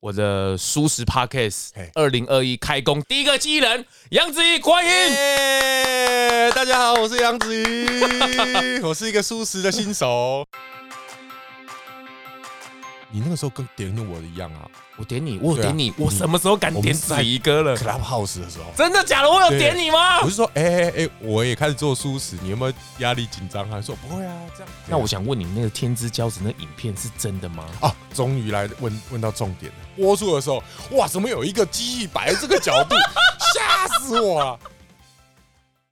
我的舒适 Podcast 二零二一开工第一个机器人杨子怡欢迎、欸，大家好，我是杨子怡，我是一个舒适的新手。你那个时候跟点我的一样啊。我点你，我有点你，我什么时候敢点子怡哥了？Clubhouse 的时候，真的假的？我有点你吗？我是说，哎哎哎，我也开始做蔬食，你有没有压力紧张？他说不会啊？这样？那我想问你，那个天之骄子那影片是真的吗？啊，终于来问问到重点了。播出的时候，哇，怎么有一个机器摆这个角度，吓死我了！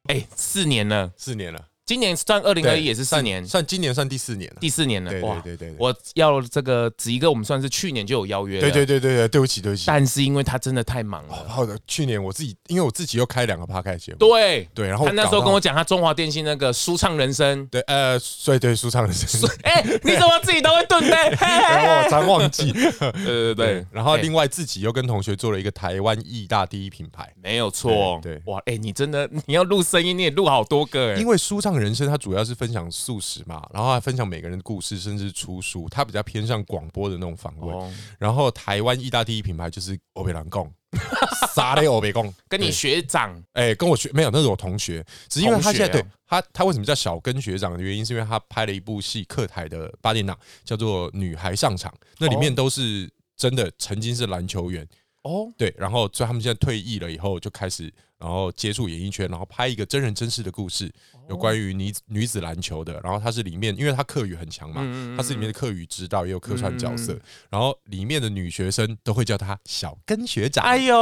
哎，四年了，四年了。今年算二零二一也是四年，算，今年算第四年了，第四年了。对对对对，我要这个子怡哥，我们算是去年就有邀约。对对对对对，对不起对不起。但是因为他真的太忙了。好的，去年我自己，因为我自己又开两个 Podcast 节目。对对，然后他那时候跟我讲，他中华电信那个舒畅人生。对，呃，对对，舒畅人生。哎，你怎么自己都会顿呢？然后我常忘记。对对对。然后另外自己又跟同学做了一个台湾义大第一品牌，没有错。对哇，哎，你真的你要录声音，你也录好多个哎。因为舒畅人生它主要是。分享素食嘛，然后还分享每个人的故事，甚至出书。他比较偏向广播的那种访问。Oh. 然后台湾意大第一品牌就是欧北兰贡，沙雷欧北贡，跟你学长，哎、欸，跟我学没有，那是我同学。只是因为他现在对他，他为什么叫小跟学长的原因，是因为他拍了一部戏，客台的八点档，叫做《女孩上场》，那里面都是真的曾经是篮球员哦。Oh. 对，然后所以他们现在退役了以后，就开始然后接触演艺圈，然后拍一个真人真事的故事。有关于女女子篮球的，然后他是里面，因为他课语很强嘛，他是里面的课语指导，也有客串角色，然后里面的女学生都会叫他小跟学长，哎呦，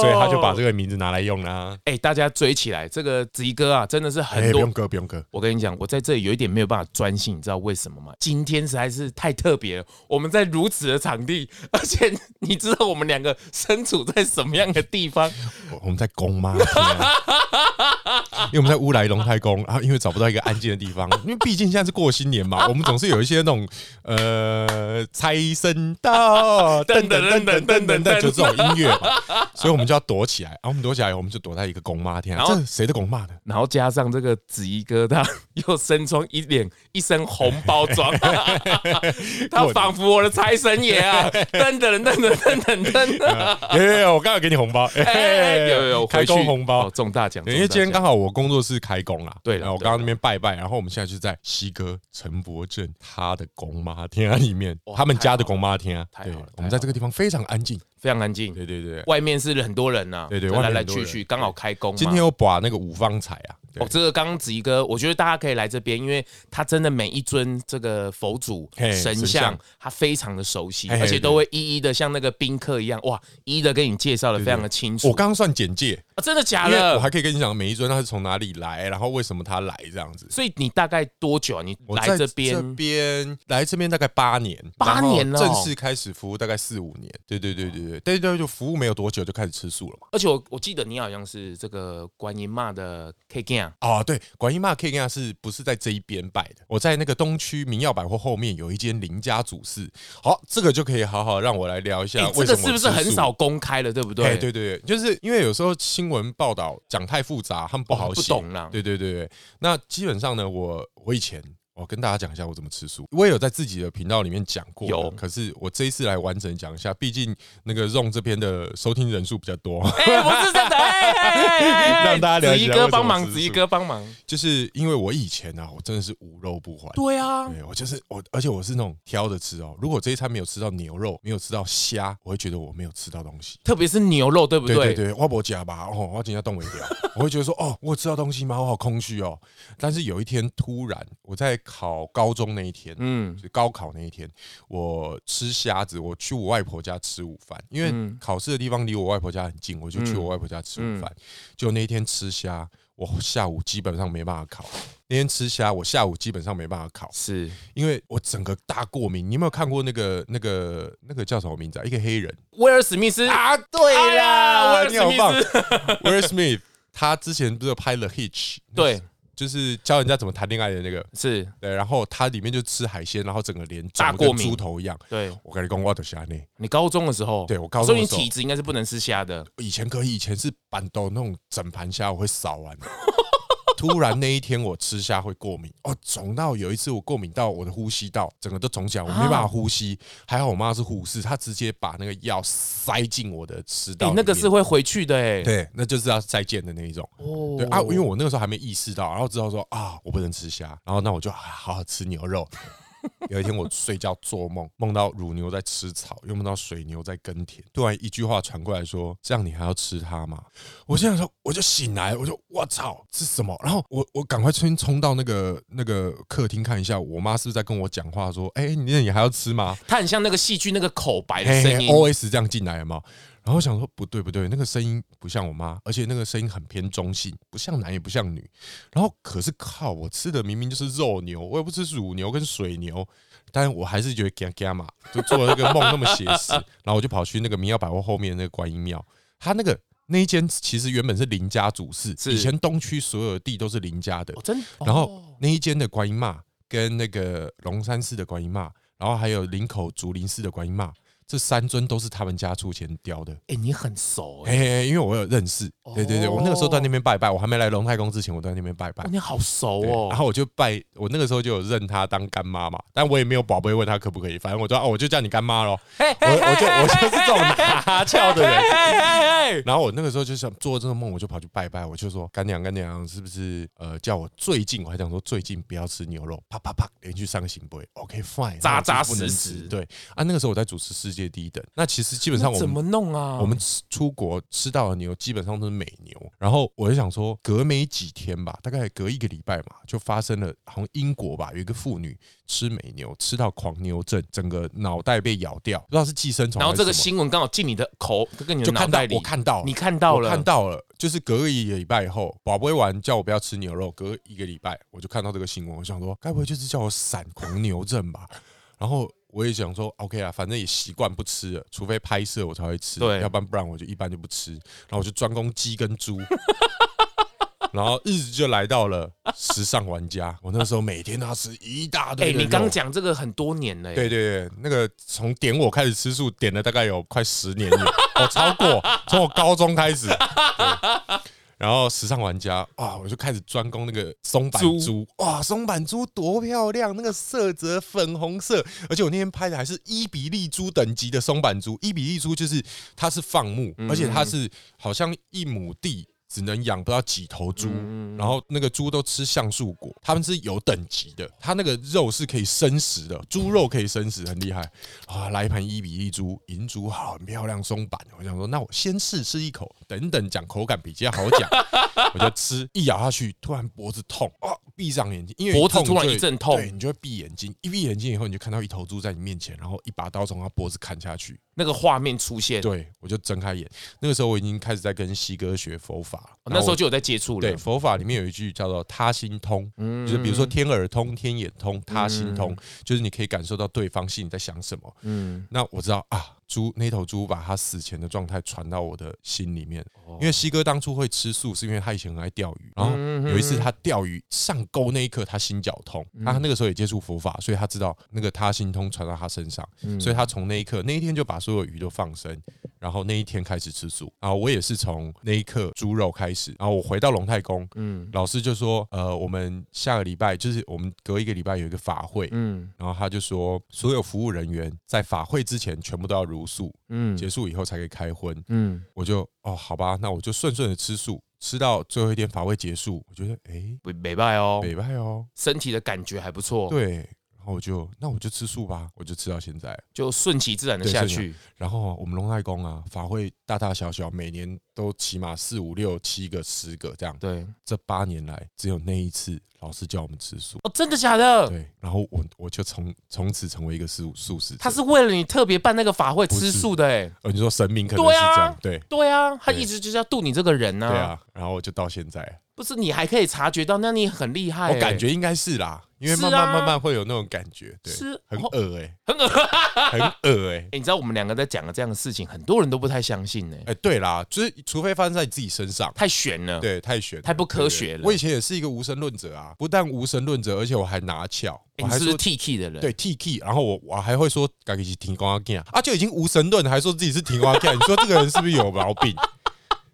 所以他就把这个名字拿来用啦。哎，大家追起来，这个子怡哥啊，真的是很多。不用哥，不用哥。我跟你讲，我在这里有一点没有办法专心，你知道为什么吗？今天实在是太特别了，我们在如此的场地，而且你知道我们两个身处在什么样的地方？我们在宫妈因为我们在乌来龙太宫，然后因为找不到一个安静的地方，因为毕竟现在是过新年嘛，我们总是有一些那种呃财神到噔噔噔噔噔噔噔，就这种音乐嘛，所以我们就要躲起来。然后我们躲起来，我们就躲在一个公妈天，然后这谁的公妈呢？然后加上这个子怡哥，他又身穿一脸一身红包装，他仿佛我的财神爷啊！等等等等等等等，有有有，我刚刚给你红包，有有有，开工红包中大奖，因为今天刚好我工作室开工了。对，然后我刚刚那边拜拜，然后我们现在就在西哥陈伯正他的公妈厅里面，他们家的公妈厅啊。对，我们在这个地方非常安静，非常安静。对对对，外面是很多人呐，对对，来来去去，刚好开工。今天我把那个五方彩啊，哦，这个刚刚子怡哥，我觉得大家可以来这边，因为他真的每一尊这个佛祖神像，他非常的熟悉，而且都会一一的像那个宾客一样，哇，一一的给你介绍的非常的清楚。我刚刚算简介，真的假的？我还可以跟你讲每一尊他是从哪里来，然后为什么他来这样子。所以你大概多久啊？你来这边？这边来这边大概八年，八年了。正式开始服务大概四五年。对对对对对，对对，就服务没有多久就开始吃素了嘛。而且我我记得你好像是这个观音妈的 K G 啊。哦，对，观音妈 K G 是不是在这一边拜的？我在那个东区明耀百货后面有一间林家祖寺。好，这个就可以好好让我来聊一下。这个是不是很少公开了？对不对？对对对，就是因为有时候新闻报道讲太复杂，他们不好写。不懂啦。对对对对，那基本上呢，我我以前。我跟大家讲一下我怎么吃素，我也有在自己的频道里面讲过，有。可是我这一次来完整讲一下，毕竟那个 Zong 这边的收听人数比较多。哎，不是真的，让大家了解。子怡哥帮忙，子怡哥帮忙。就是因为我以前呢，我真的是无肉不欢。对啊，对我就是我，而且我是那种挑着吃哦。如果这一餐没有吃到牛肉，没有吃到虾，我会觉得我没有吃到东西。特别是牛肉，对不对？对对对，我不夹吧，哦，我今天动不了。我会觉得说，哦，我吃到东西吗？我好空虚哦。但是有一天突然，我在考高中。那一天，嗯，就高考那一天，我吃虾子，我去我外婆家吃午饭，因为考试的地方离我外婆家很近，我就去我外婆家吃午饭。就那一天吃虾，我下午基本上没办法考。那天吃虾，我下午基本上没办法考，是因为我整个大过敏。你有没有看过那个、那个、那个叫什么名字啊？一个黑人，威尔史密斯啊，对啦，威尔史密斯，威尔史密斯，他之前不是拍了《Hitch》？对。就是教人家怎么谈恋爱的那个，是对，然后他里面就吃海鲜，然后整个脸长得跟猪头一样。对，我跟你讲，我的虾呢？你高中的时候，对我高中的时候，所以你体质应该是不能吃虾的。以前可以，以前是板豆那种整盘虾，我会扫完。突然那一天我吃虾会过敏，哦，肿到有一次我过敏到我的呼吸道整个都肿起来，我没办法呼吸。还好我妈是护士，她直接把那个药塞进我的食道。那个是会回去的哎，对，那就是要再见的那一种。哦，对啊，因为我那个时候还没意识到，然后知道说啊，我不能吃虾，然后那我就好好吃牛肉。有一天我睡觉做梦，梦到乳牛在吃草，又梦到水牛在耕田。突然一句话传过来说：“这样你还要吃它吗？”我现在说，我就醒来，我就我操，是什么？然后我我赶快先冲到那个那个客厅看一下，我妈是不是在跟我讲话？说：“哎，你你还要吃吗？”它很像那个戏剧那个口白的声音，OS 这样进来吗？然后我想说不对不对，那个声音不像我妈，而且那个声音很偏中性，不像男也不像女。然后可是靠，我吃的明明就是肉牛，我也不吃乳牛跟水牛，但是我还是觉得嘎嘎嘛，就做了那个梦那么写实。然后我就跑去那个民耀百货后面那个观音庙，他那个那一间其实原本是林家祖寺，以前东区所有的地都是林家的，真。然后那一间的观音妈跟那个龙山寺的观音妈，然后还有林口竹林寺的观音妈。这三尊都是他们家出钱雕的。哎，你很熟哎，因为我有认识。对对对，我那个时候在那边拜拜，我还没来龙太公之前，我在那边拜拜。你好熟哦。然后我就拜，我那个时候就有认她当干妈嘛，但我也没有宝贝问她可不可以，反正我就哦，我就叫你干妈喽。我我就我就是这种拿翘的人。然后我那个时候就想做这个梦，我就跑去拜拜，我就说干娘干娘，是不是呃叫我最近，我还想说最近不要吃牛肉，啪啪啪连续三个圣杯，OK fine，扎扎实实。对啊，那个时候我在主持世界第一等，那其实基本上我们怎么弄啊？我们吃出国吃到的牛基本上都是美牛，然后我就想说，隔没几天吧，大概隔一个礼拜嘛，就发生了，好像英国吧，有一个妇女吃美牛吃到狂牛症，整个脑袋被咬掉，不知道是寄生虫。然后这个新闻刚好进你的口，跟你的脑袋里，我看到，你看到了，看到了，就是隔一个礼拜以后，宝贝完叫我不要吃牛肉，隔一个礼拜我就看到这个新闻，我想说，该不会就是叫我闪狂牛症吧？然后。我也想说，OK 啊，反正也习惯不吃了，除非拍摄我才会吃，对，要不然不然我就一般就不吃。然后我就专攻鸡跟猪，然后日子就来到了时尚玩家。我那时候每天都要吃一大堆。哎，你刚讲这个很多年了。对对对，那个从点我开始吃素，点了大概有快十年了，我超过，从我高中开始。然后时尚玩家啊，我就开始专攻那个松板猪哇，松板猪多漂亮，那个色泽粉红色，而且我那天拍的还是伊比利猪等级的松板猪。伊比利猪就是它是放牧，而且它是好像一亩地。只能养不到几头猪，然后那个猪都吃橡树果，他们是有等级的，它那个肉是可以生食的，猪肉可以生食，很厉害啊！来一盘伊比利猪，银猪好，很漂亮，松板。我想说，那我先试吃一口，等等讲口感比较好讲。我就吃，一咬下去，突然脖子痛啊！闭上眼睛，因为脖子突然一阵痛，对，你就会闭眼睛，一闭眼睛以后，你就看到一头猪在你面前，然后一把刀从他脖子砍下去。那个画面出现，对，我就睁开眼。那个时候我已经开始在跟西哥学佛法，那时候就有在接触了。对，佛法里面有一句叫做“他心通”，就是比如说天耳通、天眼通、他心通，就是你可以感受到对方心里在想什么。嗯，那我知道啊。猪那头猪把他死前的状态传到我的心里面，因为西哥当初会吃素，是因为他以前很爱钓鱼，然后有一次他钓鱼上钩那一刻，他心绞痛，他那个时候也接触佛法，所以他知道那个他心通传到他身上，所以他从那一刻那一天就把所有鱼都放生，然后那一天开始吃素，然后我也是从那一刻猪肉开始，然后我回到龙太公，嗯，老师就说，呃，我们下个礼拜就是我们隔一个礼拜有一个法会，嗯，然后他就说所有服务人员在法会之前全部都要如。茹素，嗯，结束以后才可以开荤，嗯，我就哦，好吧，那我就顺顺的吃素，吃到最后一天法会结束，我觉得哎，美拜哦，美拜哦，身体的感觉还不错，对，然后我就那我就吃素吧，我就吃到现在，就顺其自然的下去。然后我们龙太公啊，法会大大小小，每年都起码四五六七个十个这样，对，这八年来只有那一次。老师叫我们吃素哦，真的假的？对，然后我我就从从此成为一个素素食。他是为了你特别办那个法会吃素的哎。呃，你说神明可能是这样，对对啊，他一直就是要度你这个人呢。对啊，然后我就到现在。不是你还可以察觉到，那你很厉害。我感觉应该是啦，因为慢慢慢慢会有那种感觉，对，是。很恶哎，很恶，很恶哎。你知道我们两个在讲的这样的事情，很多人都不太相信呢。哎，对啦，就是除非发生在你自己身上，太悬了，对，太悬，太不科学了。我以前也是一个无神论者啊，不但无神论者，而且我还拿翘，我还是 T K 的人，对 T K，然后我我还会说，赶紧去听光阿健啊，就已经无神论，还说自己是听光阿健，你说这个人是不是有毛病？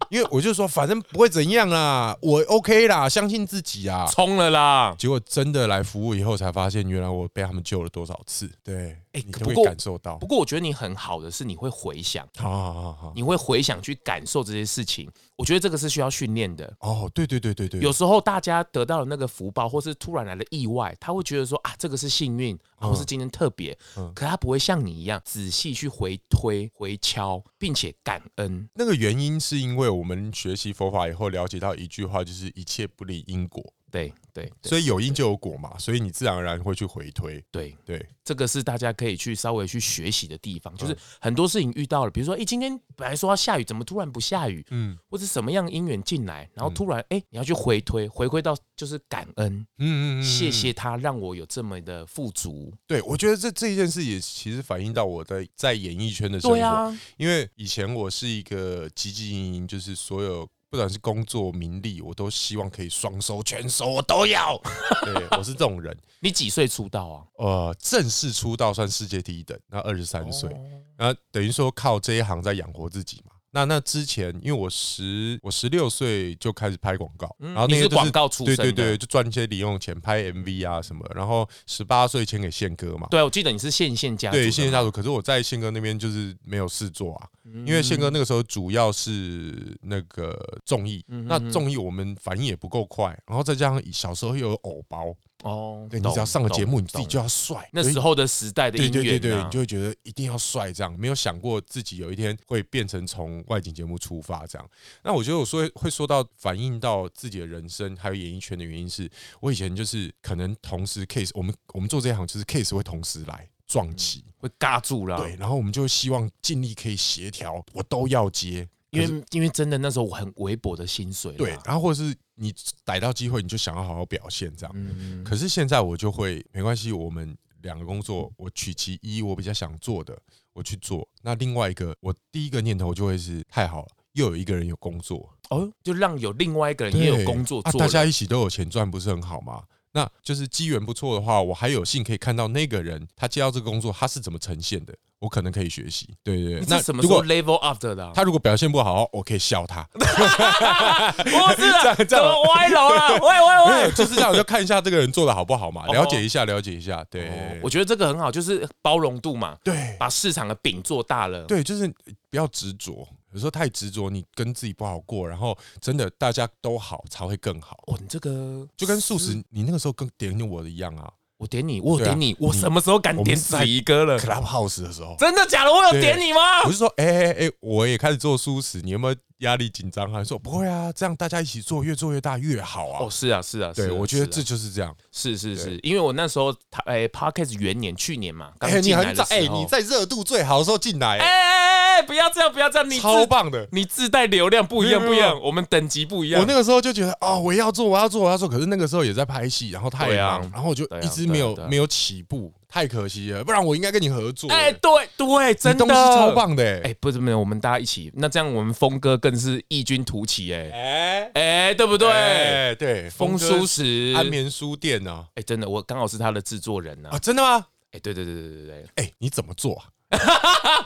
因为我就说，反正不会怎样啦，我 OK 啦，相信自己啊，冲了啦。结果真的来服务以后，才发现原来我被他们救了多少次。对，哎，你会感受到。不过我觉得你很好的是，你会回想，好好好好，你会回想去感受这些事情。我觉得这个是需要训练的。哦，对对对对对。有时候大家得到了那个福报，或是突然来的意外，他会觉得说啊，这个是幸运，或是今天特别。嗯。可他不会像你一样仔细去回推、回敲，并且感恩。那个原因是因为我们学习佛法以后，了解到一句话，就是一切不离因果。对对，所以有因就有果嘛，所以你自然而然会去回推。对对，这个是大家可以去稍微去学习的地方，就是很多事情遇到了，比如说，哎，今天本来说要下雨，怎么突然不下雨？嗯，或者什么样的因缘进来，然后突然，哎，你要去回推，回归到就是感恩，嗯嗯，谢谢他让我有这么的富足。对，我觉得这这一件事也其实反映到我的在演艺圈的生活，因为以前我是一个汲汲营营，就是所有。不管是工作名利，我都希望可以双收全收，我都要。对，我是这种人。你几岁出道啊？呃，正式出道算世界第一等，那二十三岁，那等于说靠这一行在养活自己嘛。那那之前，因为我十我十六岁就开始拍广告，然后那些广告出身，对对对，就赚一些零用钱拍 MV 啊什么。然后十八岁签给宪哥嘛，对，我记得你是宪宪家族，对宪宪家族。可是我在宪哥那边就是没有事做啊，因为宪哥那个时候主要是那个综艺，那综艺我们反应也不够快，然后再加上小时候又有偶包。哦，对，你只要上个节目，你自己就要帅。那时候的时代的音乐，对对对对，你就会觉得一定要帅，这样没有想过自己有一天会变成从外景节目出发这样。那我觉得我说会说到反映到自己的人生还有演艺圈的原因是，我以前就是可能同时 case，我们我们做这一行就是 case 会同时来撞期，会嘎住了。对，然后我们就希望尽力可以协调，我都要接。因为因为真的那时候我很微薄的薪水，对，然后或者是你逮到机会，你就想要好好表现这样。可是现在我就会没关系，我们两个工作，我取其一，我比较想做的，我去做。那另外一个，我第一个念头就会是太好了，又有一个人有工作哦，就让有另外一个人也有工作做，大家一起都有钱赚，不是很好吗？那就是机缘不错的话，我还有幸可以看到那个人他接到这个工作，他是怎么呈现的。我可能可以学习，对对对。那什么时候 level up 的？他如果表现不好，我可以笑他。不是这样，这么歪楼了？喂喂喂，就是这样，我就看一下这个人做的好不好嘛，了解一下，了解一下。对，我觉得这个很好，就是包容度嘛。对，把市场的饼做大了。对，就是不要执着，有时候太执着，你跟自己不好过，然后真的大家都好才会更好。哦，你这个就跟素食，你那个时候跟点我的一样啊。我点你，我点你，我什么时候敢点子怡哥了？Clubhouse 的时候，真的假的？我有点你吗？我是说，哎哎哎，我也开始做素食，你有没有压力紧张还？说不会啊，这样大家一起做，越做越大越好啊。哦，是啊，是啊，对，我觉得这就是这样。是是是，因为我那时候他哎，Podcast 元年去年嘛，刚进来的时候，哎，你在热度最好的时候进来，哎，不要这样，不要这样，你超棒的，你自带流量不一样，不一样，我们等级不一样。我那个时候就觉得，哦，我要做，我要做，我要做，可是那个时候也在拍戏，然后太忙，然后我就一直没有没有起步。太可惜了，不然我应该跟你合作。哎，对对，真的，东西超棒的。哎，不是没有，我们大家一起，那这样我们峰哥更是异军突起。哎哎哎，对不对？对，风叔时安眠书店呢？哎，真的，我刚好是他的制作人呢。啊，真的吗？哎，对对对对对对。哎，你怎么做啊？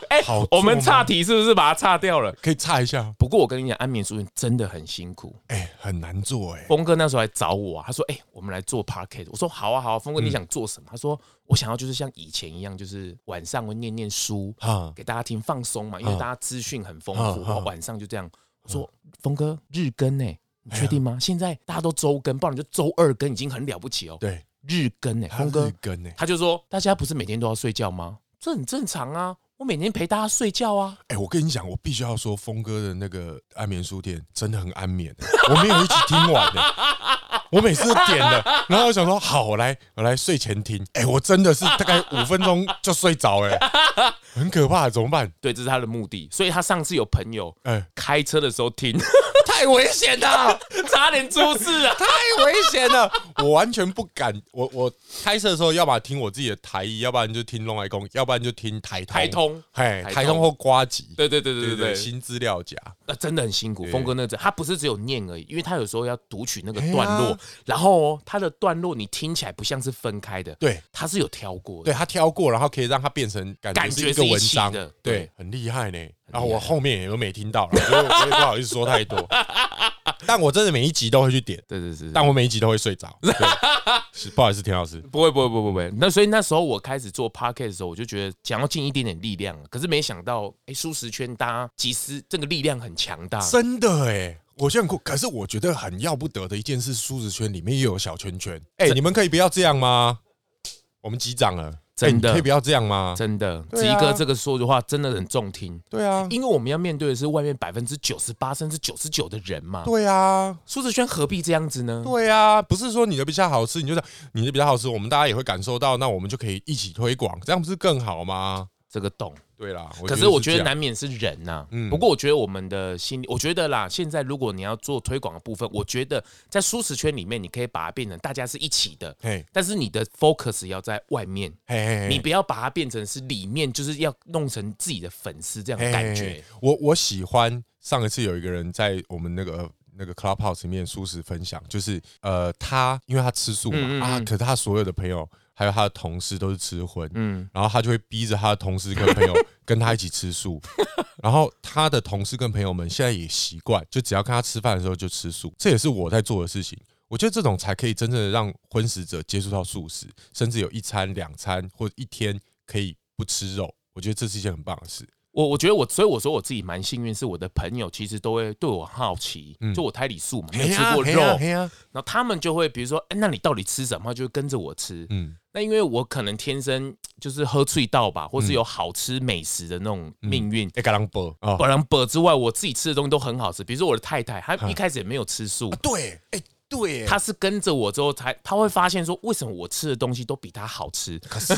哎，好，我们岔题是不是把它岔掉了？可以岔一下。不过我跟你讲，安眠书院真的很辛苦，哎，很难做。哎，峰哥那时候来找我啊，他说：“哎，我们来做 podcast。”我说：“好啊，好啊。”峰哥，你想做什么？他说：“我想要就是像以前一样，就是晚上会念念书啊，给大家听放松嘛，因为大家资讯很丰富，然后晚上就这样。”我说：“峰哥，日更呢？你确定吗？现在大家都周更，不然就周二更已经很了不起哦。”对，日更呢，峰哥，日更呢，他就说：“大家不是每天都要睡觉吗？这很正常啊。”我每天陪大家睡觉啊！哎，我跟你讲，我必须要说，峰哥的那个安眠书店真的很安眠。我没有一起听完的，我每次都点了，然后我想说，好，我来，我来睡前听。哎，我真的是大概五分钟就睡着，哎，很可怕，怎么办？对，这是他的目的。所以他上次有朋友，哎，开车的时候听。太危险了，差点出事啊！太危险了，我完全不敢。我我开车的时候，要么听我自己的台语，要不然就听龙来公，要不然就听台通。台通，哎，台通或瓜吉。对对对对对对，新资料夹，那真的很辛苦。峰哥那阵，他不是只有念而已，因为他有时候要读取那个段落，然后它的段落你听起来不像是分开的，对，它是有挑过的，对它挑过，然后可以让它变成感觉是一个文章。的，对，很厉害呢。然后我后面也都没听到了，所以我也不好意思说太多。但我真的每一集都会去点，对对对，但我每一集都会睡着。是不好意思，田老师，不会不会不会不会。那所以那时候我开始做 podcast 的时候，我就觉得想要尽一点点力量，可是没想到，哎，舒适圈大家其实这个力量很强大，真的哎，我觉得很酷。可是我觉得很要不得的一件事，舒适圈里面又有小圈圈。哎，你们可以不要这样吗？我们击掌了。真的可以不要这样吗？真的，子怡哥这个说的话真的很中听。对啊，因为我们要面对的是外面百分之九十八甚至九十九的人嘛。对啊，舒适圈何必这样子呢？对啊，不是说你的比较好吃，你就是你的比较好吃，我们大家也会感受到，那我们就可以一起推广，这样不是更好吗？这个懂。对啦，可是我觉得难免是人呐。嗯，不过我觉得我们的心理，我觉得啦，现在如果你要做推广的部分，我觉得在蔬食圈里面，你可以把它变成大家是一起的。嘿，但是你的 focus 要在外面。嘿，你不要把它变成是里面，就是要弄成自己的粉丝这样的感觉。我我喜欢上一次有一个人在我们那个那个 Clubhouse 里面蔬食分享，就是呃，他因为他吃素嘛啊，可是他所有的朋友。还有他的同事都是吃荤，嗯，然后他就会逼着他的同事跟朋友 跟他一起吃素，然后他的同事跟朋友们现在也习惯，就只要跟他吃饭的时候就吃素，这也是我在做的事情。我觉得这种才可以真正的让荤食者接触到素食，甚至有一餐、两餐或者一天可以不吃肉。我觉得这是一件很棒的事。我我觉得我，所以我说我自己蛮幸运，是我的朋友其实都会对我好奇，嗯、就我胎里素嘛，没有吃过肉，然后他们就会比如说，哎，那你到底吃什么？就跟着我吃。嗯，那因为我可能天生就是喝醉到吧，或是有好吃美食的那种命运。哎，格伯，格朗伯之外，我自己吃的东西都很好吃。比如说我的太太，她一开始也没有吃素。对，哎。对，他是跟着我之后才，他会发现说，为什么我吃的东西都比他好吃？可是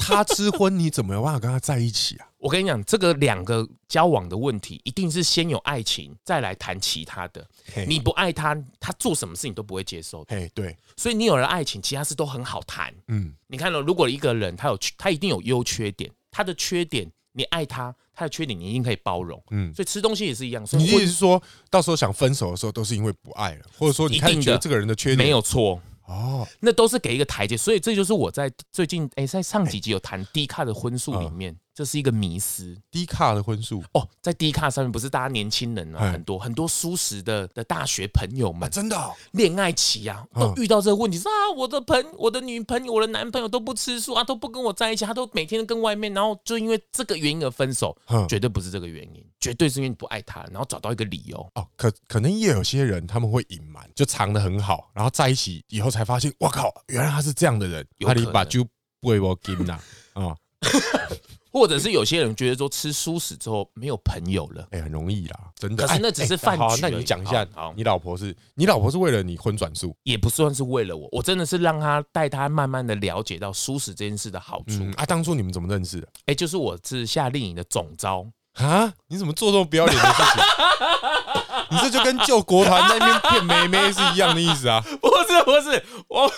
他吃荤，你怎么有办法跟他在一起啊？我跟你讲，这个两个交往的问题，一定是先有爱情，再来谈其他的。你不爱他，他做什么事情都不会接受。哎，对，所以你有了爱情，其他事都很好谈。嗯，你看到，如果一个人他有他一定有优缺点，他的缺点。你爱他，他的缺点你一定可以包容。嗯，所以吃东西也是一样。所以你意思是说到时候想分手的时候，都是因为不爱了，或者说你看觉得这个人的缺点没有错哦，那都是给一个台阶。所以这就是我在最近哎，在上几集有谈低卡的婚素里面。这是一个迷思，低卡的荤素哦，在低卡上面不是大家年轻人啊，很多很多素食的的大学朋友们，真的恋爱期啊，都遇到这个问题，说啊，我的朋我的女朋友，我的男朋友都不吃素啊，都不跟我在一起，他都每天跟外面，然后就因为这个原因而分手，绝对不是这个原因，绝对是因为你不爱他，然后找到一个理由。哦，可可能也有些人他们会隐瞒，就藏得很好，然后在一起以后才发现，我靠，原来他是这样的人，他里把就不会我给呐啊。或者是有些人觉得说吃素食之后没有朋友了，哎，很容易啦，真的。可是那只是饭局。好，那你讲一下，好你老婆是你老婆是为了你荤转素，也不算是为了我，我真的是让她带她慢慢的了解到素食这件事的好处。啊，当初你们怎么认识的？哎，就是我是夏令营的总召啊，你怎么做这么不要脸的事情？你这就跟救国团那边骗妹妹是一样的意思啊？不 是不是，我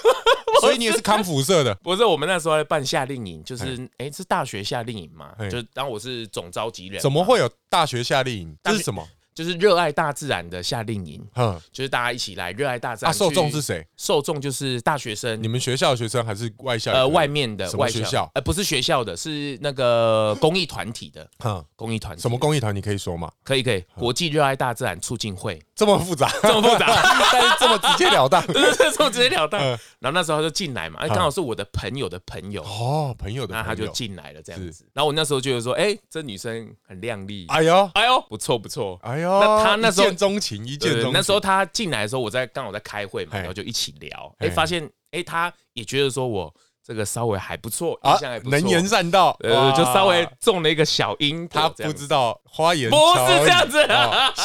所以你也是康复社的？不是，我们那时候在办夏令营，就是哎是大学夏令营嘛，就当我是总召集人。怎么会有大学夏令营？这是什么？就是热爱大自然的夏令营，嗯，就是大家一起来热爱大自然。受众是谁？受众就是大学生。你们学校的学生还是外校？呃，外面的外校，呃，不是学校的，是那个公益团体的。嗯，公益团体。什么公益团？你可以说吗？可以，可以。国际热爱大自然促进会。这么复杂，这么复杂，但是这么直截了当，对对对，这么直截了当。然后那时候他就进来嘛，哎，刚好是我的朋友的朋友哦，朋友的，那他就进来了这样子。然后我那时候觉得说，哎，这女生很靓丽，哎呦，哎呦，不错不错，哎呦。那他那时候。一见钟情，一见钟情。那时候他进来的时候，我在刚好在开会嘛，然后就一起聊。哎，发现哎，他也觉得说我这个稍微还不错，印象还不错，能言善道，呃，就稍微中了一个小鹰。他不知道花言不是这样子，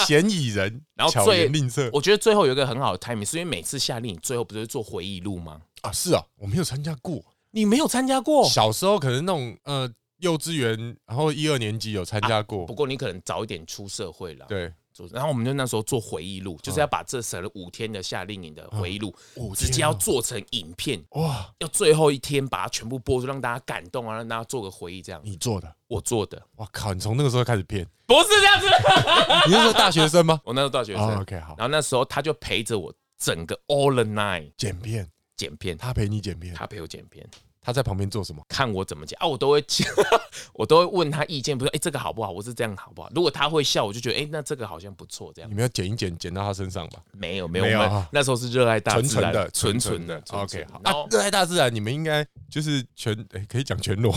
嫌疑人，然后最吝啬。我觉得最后有一个很好的 timing，是因为每次夏令营最后不是做回忆录吗？啊，是啊，我没有参加过。你没有参加过？小时候可能那种呃幼稚园，然后一二年级有参加过。不过你可能早一点出社会了。对。然后我们就那时候做回忆录，就是要把这省了五天的夏令营的回忆录，直接要做成影片哇！要最后一天把它全部播出，让大家感动啊，让大家做个回忆。这样你做的，我做的。哇靠！你从那个时候开始骗？不是这样子。你是说大学生吗？我那时候大学生。OK 好。然后那时候他就陪着我整个 all the night 剪片，剪片。他陪你剪片，他陪我剪片。他在旁边做什么？看我怎么讲啊，我都会，我都会问他意见，不是，哎，这个好不好？我是这样好不好？如果他会笑，我就觉得，哎，那这个好像不错，这样。你们要剪一剪，剪到他身上吧？没有，没有，没有。那时候是热爱大自然的，纯纯的。OK，好。啊，热爱大自然，你们应该就是全，哎，可以讲全裸。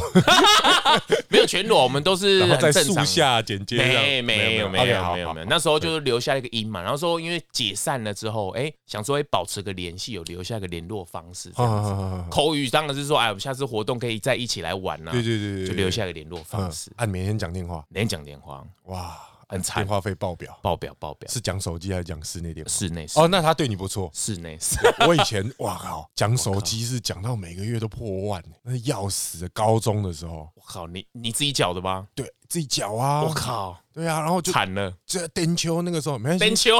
没有全裸，我们都是在树下剪接。没，没有，没有，没有，没有。那时候就是留下一个音嘛，然后说因为解散了之后，哎，想说哎保持个联系，有留下一个联络方式这样子。口语当然是说，哎，我们下次活动可以再一起来玩呢。对对对对，就留下个联络方式。按每天讲电话，每天讲电话，哇，很惨，电话费爆表，爆表，爆表。是讲手机还是讲室内电话？室内。哦，那他对你不错。室内。我以前哇靠，讲手机是讲到每个月都破万，那要死的。高中的时候，我靠，你你自己缴的吗？对，自己缴啊。我靠，对啊，然后就惨了。这电秋那个时候没关系，电秋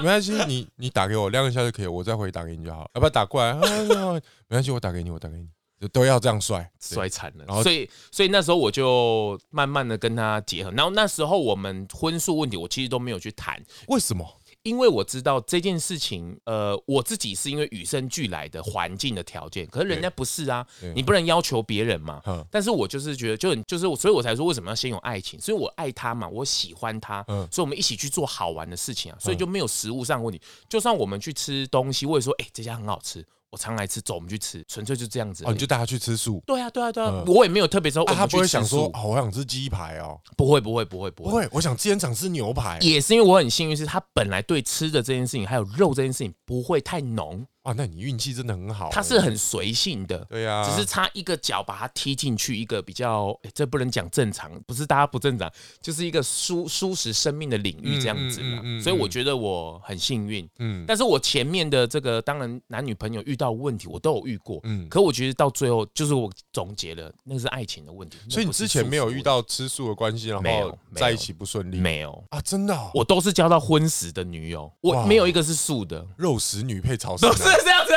没关系，你你打给我亮一下就可以，我再回打给你就好。要不要打过来？没关系，我打给你，我打给你。都要这样摔，摔惨了。然后，所以，所以那时候我就慢慢的跟他结合。然后那时候我们婚数问题，我其实都没有去谈。为什么？因为我知道这件事情，呃，我自己是因为与生俱来的环境的条件，可是人家不是啊，你不能要求别人嘛。但是我就是觉得，就就是，所以我才说为什么要先有爱情？所以我爱他嘛，我喜欢他，所以我们一起去做好玩的事情啊，所以就没有食物上问题。就算我们去吃东西，我也说，哎，这家很好吃。我常来吃，走，我们去吃，纯粹就这样子。哦，你就带他去吃素。对啊，对啊，对啊，我也没有特别说。他不会想说，哦，我想吃鸡排哦。不会，不会，不会，不会。我想今天想吃牛排。也是因为我很幸运，是他本来对吃的这件事情，还有肉这件事情，不会太浓。啊，那你运气真的很好。他是很随性的，对呀，只是差一个脚把他踢进去一个比较，欸、这不能讲正常，不是大家不正常，就是一个舒舒适生命的领域这样子嘛。嗯嗯嗯嗯、所以我觉得我很幸运。嗯，但是我前面的这个，当然男女朋友遇到问题，我都有遇过。嗯，可我觉得到最后，就是我总结了，那是爱情的问题。所以你之前没有遇到吃素的关系，然后在一起不顺利？没有啊，真的、哦，我都是交到荤食的女友，我没有一个是素的，肉食女配草食，都是这样子。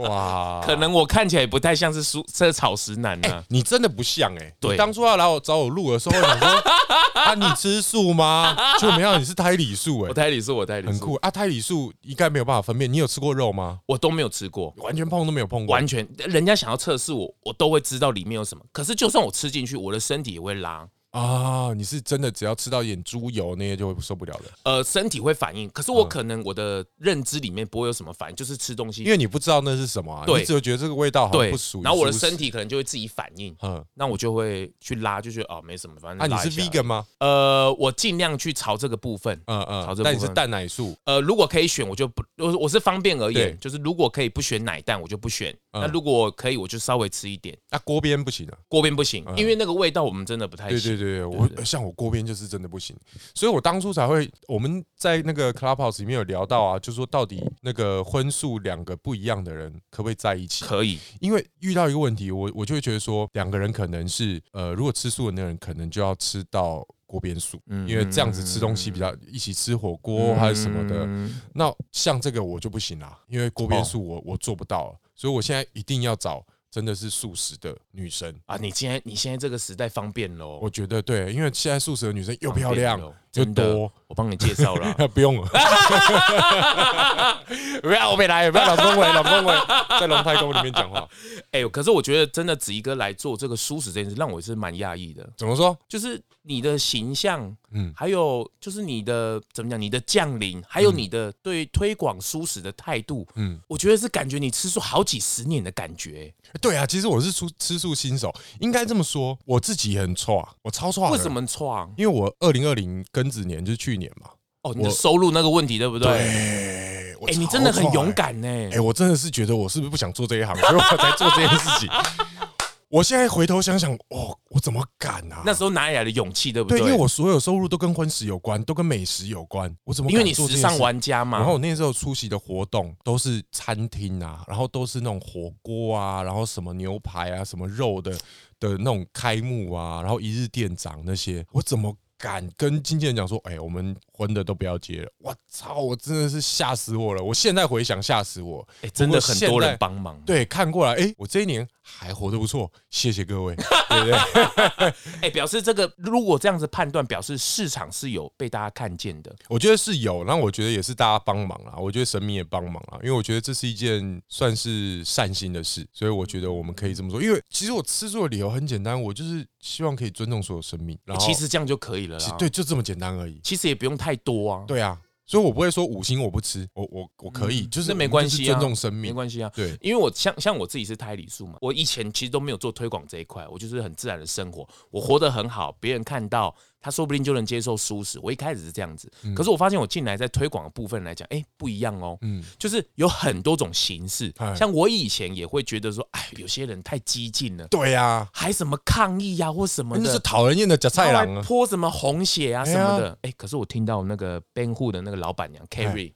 哇，可能我看起来不太像是素这草食男呢、啊欸。你真的不像哎、欸。对，当初要来我找我录的时候，我想说 啊，你吃素吗？就没有，你是胎里素哎、欸。我胎里素，我胎里素很酷啊。胎里素应该没有办法分辨。你有吃过肉吗？我都没有吃过，完全碰都没有碰过。完全，人家想要测试我，我都会知道里面有什么。可是就算我吃进去，我的身体也会拉。啊，你是真的只要吃到一点猪油那些就会受不了的。呃，身体会反应，可是我可能我的认知里面不会有什么反应，就是吃东西，因为你不知道那是什么，啊你只有觉得这个味道好像不属于。然后我的身体可能就会自己反应，嗯，那我就会去拉，就觉得哦没什么，反正。那你是 vegan 吗？呃，我尽量去朝这个部分，嗯嗯，朝这个部分。但你是蛋奶素？呃，如果可以选，我就不，我我是方便而言，就是如果可以不选奶蛋，我就不选。那如果可以，我就稍微吃一点。那锅边不行啊？锅边不行，因为那个味道我们真的不太行。对对对，我像。我锅边就是真的不行，所以我当初才会我们在那个 Clubhouse 里面有聊到啊，就说到底那个荤素两个不一样的人可不可以在一起？可以，因为遇到一个问题，我我就会觉得说两个人可能是呃，如果吃素的那个人可能就要吃到锅边素，因为这样子吃东西比较一起吃火锅还是什么的。那像这个我就不行啦，因为锅边素我我做不到，所以我现在一定要找。真的是素食的女生啊！你现在你现在这个时代方便喽？我觉得对，因为现在素食的女生又漂亮又多，我帮你介绍了，不用了。不要我没来，不要老公伟，老公伟在龙太公里面讲话。哎，可是我觉得真的子怡哥来做这个素食这件事，让我是蛮讶异的。怎么说？就是你的形象，嗯，还有就是你的怎么讲，你的降临，还有你的对推广素食的态度，嗯，我觉得是感觉你吃素好几十年的感觉。对啊，其实我是吃吃素新手，应该这么说。我自己很挫，我超错。为什么错？因为我二零二零庚子年就是去年嘛。哦，你的收入那个问题对不对？对。哎，你真的很勇敢呢。哎，我真的是觉得我是不是不想做这一行，所以我才做这件事情。我现在回头想想，哦，我怎么敢啊？那时候哪里来的勇气，对不对？对，因为我所有收入都跟婚食有关，都跟美食有关。我怎么？因为你时尚玩家嘛。然后我那时候出席的活动都是餐厅啊，然后都是那种火锅啊，然后什么牛排啊，什么肉的的那种开幕啊，然后一日店长那些，我怎么敢跟经纪人讲说，哎，我们婚的都不要结了。我操，我真的是吓死我了！我现在回想吓死我，哎，真的很多人帮忙。对，看过来，哎，我这一年还活得不错，谢谢各位，对不对？哎，表示这个如果这样子判断，表示市场是有被大家看见的。我觉得是有，然后我觉得也是大家帮忙啊，我觉得神明也帮忙啊，因为我觉得这是一件算是善心的事，所以我觉得我们可以这么说。因为其实我吃素的理由很简单，我就是希望可以尊重所有生命，然后其实这样就可以了啦。对，就这么简单而已。其实也不用太多啊。对啊。所以，我不会说五星我不吃，我我我可以，就是没关系，尊重生命，没关系啊。对，因为我像像我自己是胎里素嘛，我以前其实都没有做推广这一块，我就是很自然的生活，我活得很好，别人看到。他说不定就能接受素食。我一开始是这样子，可是我发现我进来在推广的部分来讲，哎，不一样哦。嗯，就是有很多种形式。像我以前也会觉得说，哎，有些人太激进了。对呀，还什么抗议呀，或什么的，那是讨人厌的假菜郎啊，泼什么红血啊什么的。哎，可是我听到那个辩护的那个老板娘 Carrie，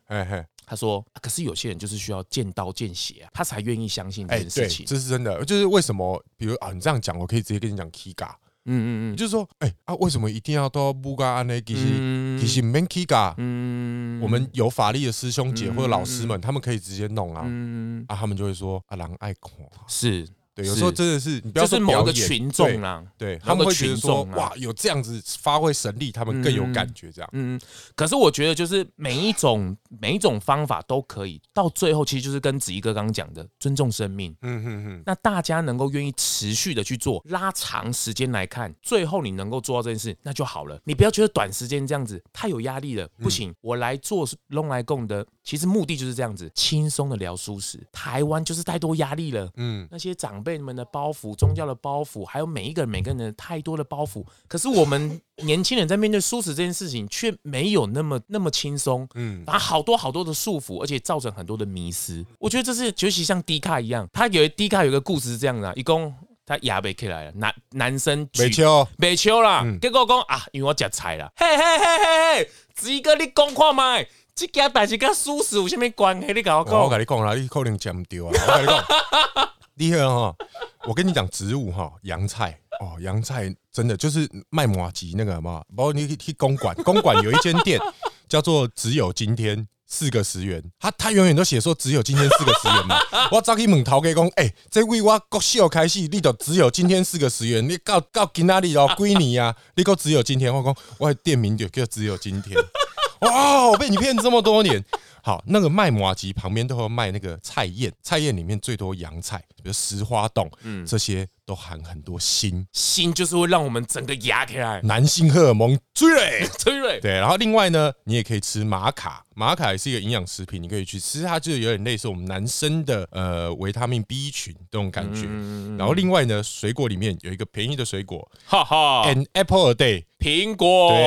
他说，可是有些人就是需要见刀见血啊，他才愿意相信这件事情。这是真的，就是为什么？比如啊，你这样讲，我可以直接跟你讲 Kiga。嗯嗯嗯，就是说，哎啊，为什么一定要都不干安呢？其实其实免起噶，嗯，我们有法力的师兄姐或者老师们，他们可以直接弄啊，嗯啊，他们就会说啊，狼爱狂是。对，有时候真的是你不要说某个群众啦，对，他们会觉得说哇，有这样子发挥神力，他们更有感觉这样。嗯，可是我觉得就是每一种每一种方法都可以，到最后其实就是跟子怡哥刚刚讲的尊重生命。嗯嗯嗯。那大家能够愿意持续的去做，拉长时间来看，最后你能够做到这件事，那就好了。你不要觉得短时间这样子太有压力了，不行，我来做弄来供的，其实目的就是这样子，轻松的聊舒适。台湾就是太多压力了。嗯，那些长。辈们的包袱，宗教的包袱，还有每一个人、每个人的太多的包袱。可是我们 年轻人在面对素食这件事情，却没有那么那么轻松。嗯，把好多好多的束缚，而且造成很多的迷失。我觉得这是尤其像迪卡一样，他有迪卡有个故事是这样的、啊：一共他牙被起来了，男男生没秋没秋啦，嗯、结果讲啊，因为我吃菜了，嘿嘿嘿嘿嘿，子怡哥你讲看麦，这件代志跟素食有什么关系？你跟我讲，我跟你讲啦，你可能讲不掉啊，我跟你讲。厉害哈！我跟你讲植物哈，洋菜哦，洋菜真的就是卖麻糬那个嘛。包括你去公馆，公馆有一间店叫做“只有今天四个十元”，他他永远都写说“只有今天四个十元”嘛。我早起问陶给讲，哎，这位我国小开始，你都只有今天四个十元，你到到今哪里哦？几年啊？你讲只有今天，我讲我的店名就叫“只有今天”。哇，我被你骗这么多年。好，那个卖麻鸡旁边都会卖那个菜宴，菜宴里面最多洋菜，比如石花洞，嗯，这些都含很多锌，锌就是会让我们整个牙起来，男性荷尔蒙催泪，催泪。对，然后另外呢，你也可以吃玛卡，玛卡也是一个营养食品，你可以去吃，它就有点类似我们男生的呃维他命 B 群这种感觉。然后另外呢，水果里面有一个便宜的水果，哈哈，An apple a day。苹果。对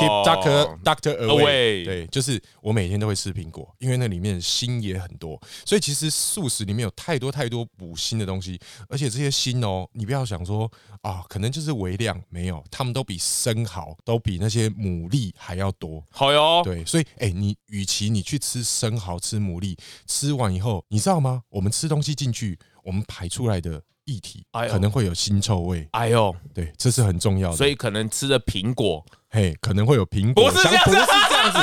，Keep Doctor Doctor away，对，就是我每天都会吃苹果，因为那里面锌也很多，所以其实素食里面有太多太多补锌的东西，而且这些锌哦，你不要想说啊，可能就是微量，没有，他们都比生蚝，都比那些牡蛎还要多。好哟，对，所以哎，你与其你去吃生蚝、吃牡蛎，吃完以后，你知道吗？我们吃东西进去，我们排出来的。液体可能会有腥臭味，哎呦，对，这是很重要的。所以可能吃的苹果，嘿，可能会有苹果香，不是这样子。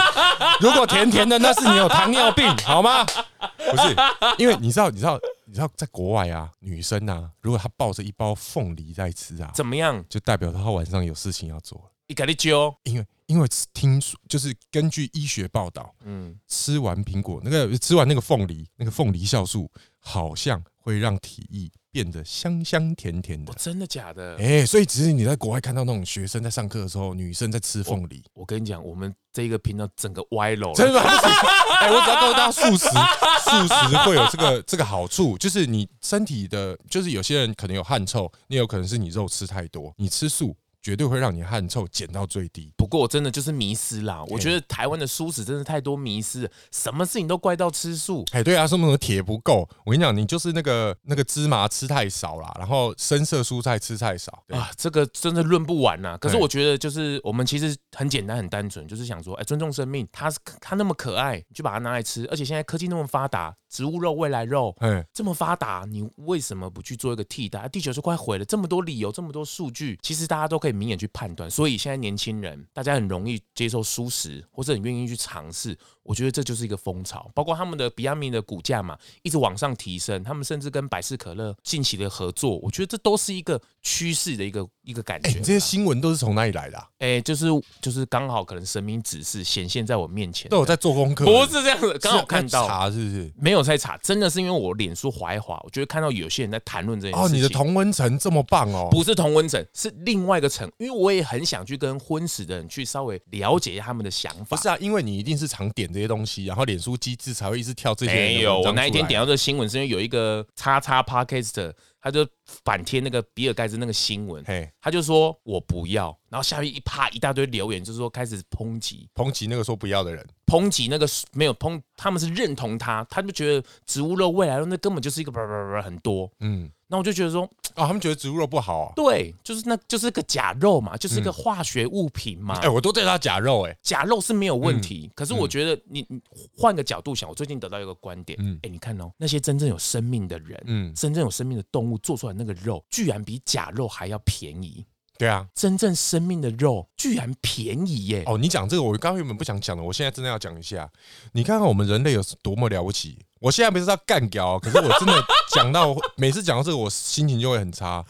如果甜甜的，那是你有糖尿病，好吗？不是，因为你知道，你知道，你知道，在国外啊，女生啊，如果她抱着一包凤梨在吃啊，怎么样？就代表她晚上有事情要做。你赶紧揪，因为因为听说，就是根据医学报道，嗯，吃完苹果，那个吃完那个凤梨，那个凤梨酵素好像会让体液。变得香香甜甜的，真的假的？哎，所以只是你在国外看到那种学生在上课的时候，女生在吃凤梨。我跟你讲，我们这个频道整个歪楼了，真的吗？哎，我只要告诉大家，素食，素食会有这个 这个好处，就是你身体的，就是有些人可能有汗臭，你有可能是你肉吃太多，你吃素。绝对会让你汗臭减到最低。不过我真的就是迷失啦，我觉得台湾的素食真的太多迷失，什么事情都怪到吃素。哎，对啊，什么铁不够？我跟你讲，你就是那个那个芝麻吃太少啦，然后深色蔬菜吃太少啊，这个真的论不完呐。可是我觉得就是我们其实很简单很单纯，就是想说，哎，尊重生命，它它那么可爱，你就把它拿来吃。而且现在科技那么发达，植物肉、未来肉，哎，这么发达，你为什么不去做一个替代？地球就快毁了，这么多理由，这么多数据，其实大家都可以。明眼去判断，所以现在年轻人，大大家很容易接受蔬食，或者很愿意去尝试。我觉得这就是一个风潮，包括他们的 Beyond Meat 的股价嘛，一直往上提升。他们甚至跟百事可乐近期的合作，我觉得这都是一个趋势的一个一个感觉。这些新闻都是从哪里来的？哎，就是就是刚好可能神明指示显现在我面前，都有在做功课，不是这样子，刚好看到查是不是？没有在查，真的是因为我脸书滑一滑，我就会看到有些人在谈论这件事情。哦，你的同温层这么棒哦？不是同温层，是另外一个层，因为我也很想去跟婚史的人去稍微了解一下他们的想法。不是啊，因为你一定是常点这些东西，然后脸。演出机制才会一直跳这些。没有，我那一天点到这个新闻，是因为有一个叉叉 Podcast，他就反贴那个比尔盖茨那个新闻，他就说我不要，然后下面一啪一大堆留言，就是说开始抨击，抨击那个说不要的人，抨击那个没有抨，他们是认同他，他就觉得植物肉未来那根本就是一个叭叭叭很多，嗯。那我就觉得说，啊，他们觉得植物肉不好啊。对，就是那就是个假肉嘛，就是个化学物品嘛。哎，我都对它假肉，哎，假肉是没有问题。可是我觉得你你换个角度想，我最近得到一个观点，嗯，哎，你看哦，那些真正有生命的人，嗯，真正有生命的动物做出来那个肉，居然比假肉还要便宜。对啊，真正生命的肉居然便宜耶！哦，你讲这个，我刚刚原本不想讲的，我现在真的要讲一下。你看看我们人类有多么了不起。我现在不是要干掉，可是我真的讲到每次讲到这个，我心情就会很差。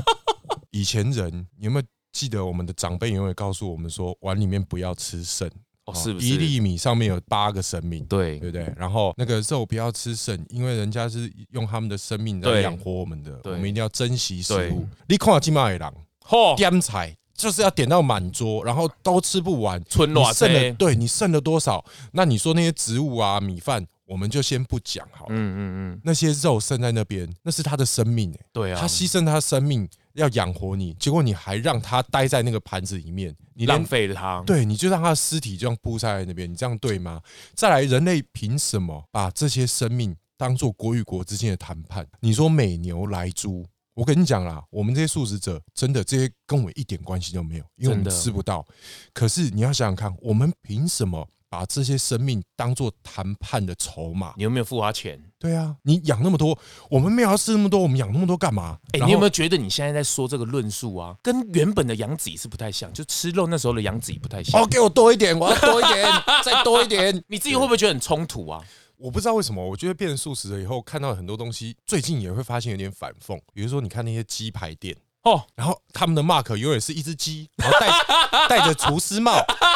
以前人，你有没有记得我们的长辈永远告诉我们说，碗里面不要吃剩哦，是不是？一粒米上面有八个生命，对对不对？然后那个肉不要吃剩，因为人家是用他们的生命来养活我们的，我们一定要珍惜食物。你看金马野狼，嚯，点菜就是要点到满桌，然后都吃不完，存哪剩了？对你剩了多少？那你说那些植物啊，米饭。我们就先不讲好了。嗯嗯嗯，那些肉剩在那边，那是他的生命哎。对啊，他牺牲他的生命要养活你，结果你还让他待在那个盘子里面，你浪费了他。对，你就让他的尸体这样铺在那边，你这样对吗？再来，人类凭什么把这些生命当做国与国之间的谈判？你说美牛来猪，我跟你讲啦，我们这些素食者真的这些跟我们一点关系都没有，因为我们吃不到。可是你要想想看，我们凭什么？把这些生命当做谈判的筹码，你有没有付他钱？对啊，你养那么多，我们没有要吃那么多，我们养那么多干嘛？哎、欸，你有没有觉得你现在在说这个论述啊，跟原本的杨子怡是不太像？就吃肉那时候的杨子怡不太像。哦，给我多一点，我要多一点，再多一点。你自己会不会觉得很冲突啊？我不知道为什么，我觉得变成素食了以后，看到很多东西，最近也会发现有点反讽。比如说，你看那些鸡排店。哦，然后他们的 mark 永远是一只鸡，然后戴 戴着厨师帽，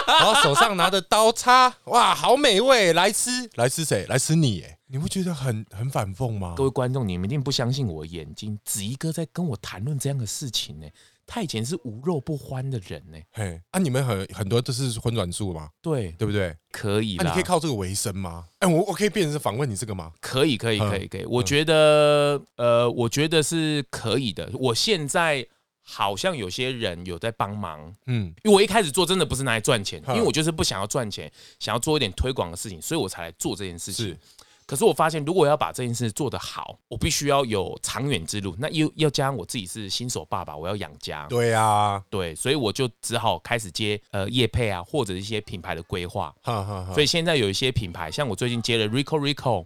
然后手上拿着刀叉，哇，好美味！来吃，来吃谁？来吃你？哎，你不觉得很很反讽吗？各位观众，你们一定不相信我眼睛，子怡哥在跟我谈论这样的事情呢。他以前是无肉不欢的人呢。嘿，啊，你们很很多都是荤转素吗？对，对不对？可以，那你可以靠这个为生吗？哎，我我可以变成访问你这个吗？可以，可以，可以，可以。我觉得，呃，我觉得是可以的。我现在好像有些人有在帮忙，嗯，因为我一开始做真的不是拿来赚钱，因为我就是不想要赚钱，想要做一点推广的事情，所以我才来做这件事情。可是我发现，如果要把这件事做得好，我必须要有长远之路。那又要加上我自己是新手爸爸，我要养家。对啊，对，所以我就只好开始接呃业配啊，或者一些品牌的规划。所以现在有一些品牌，像我最近接了 Rico Rico，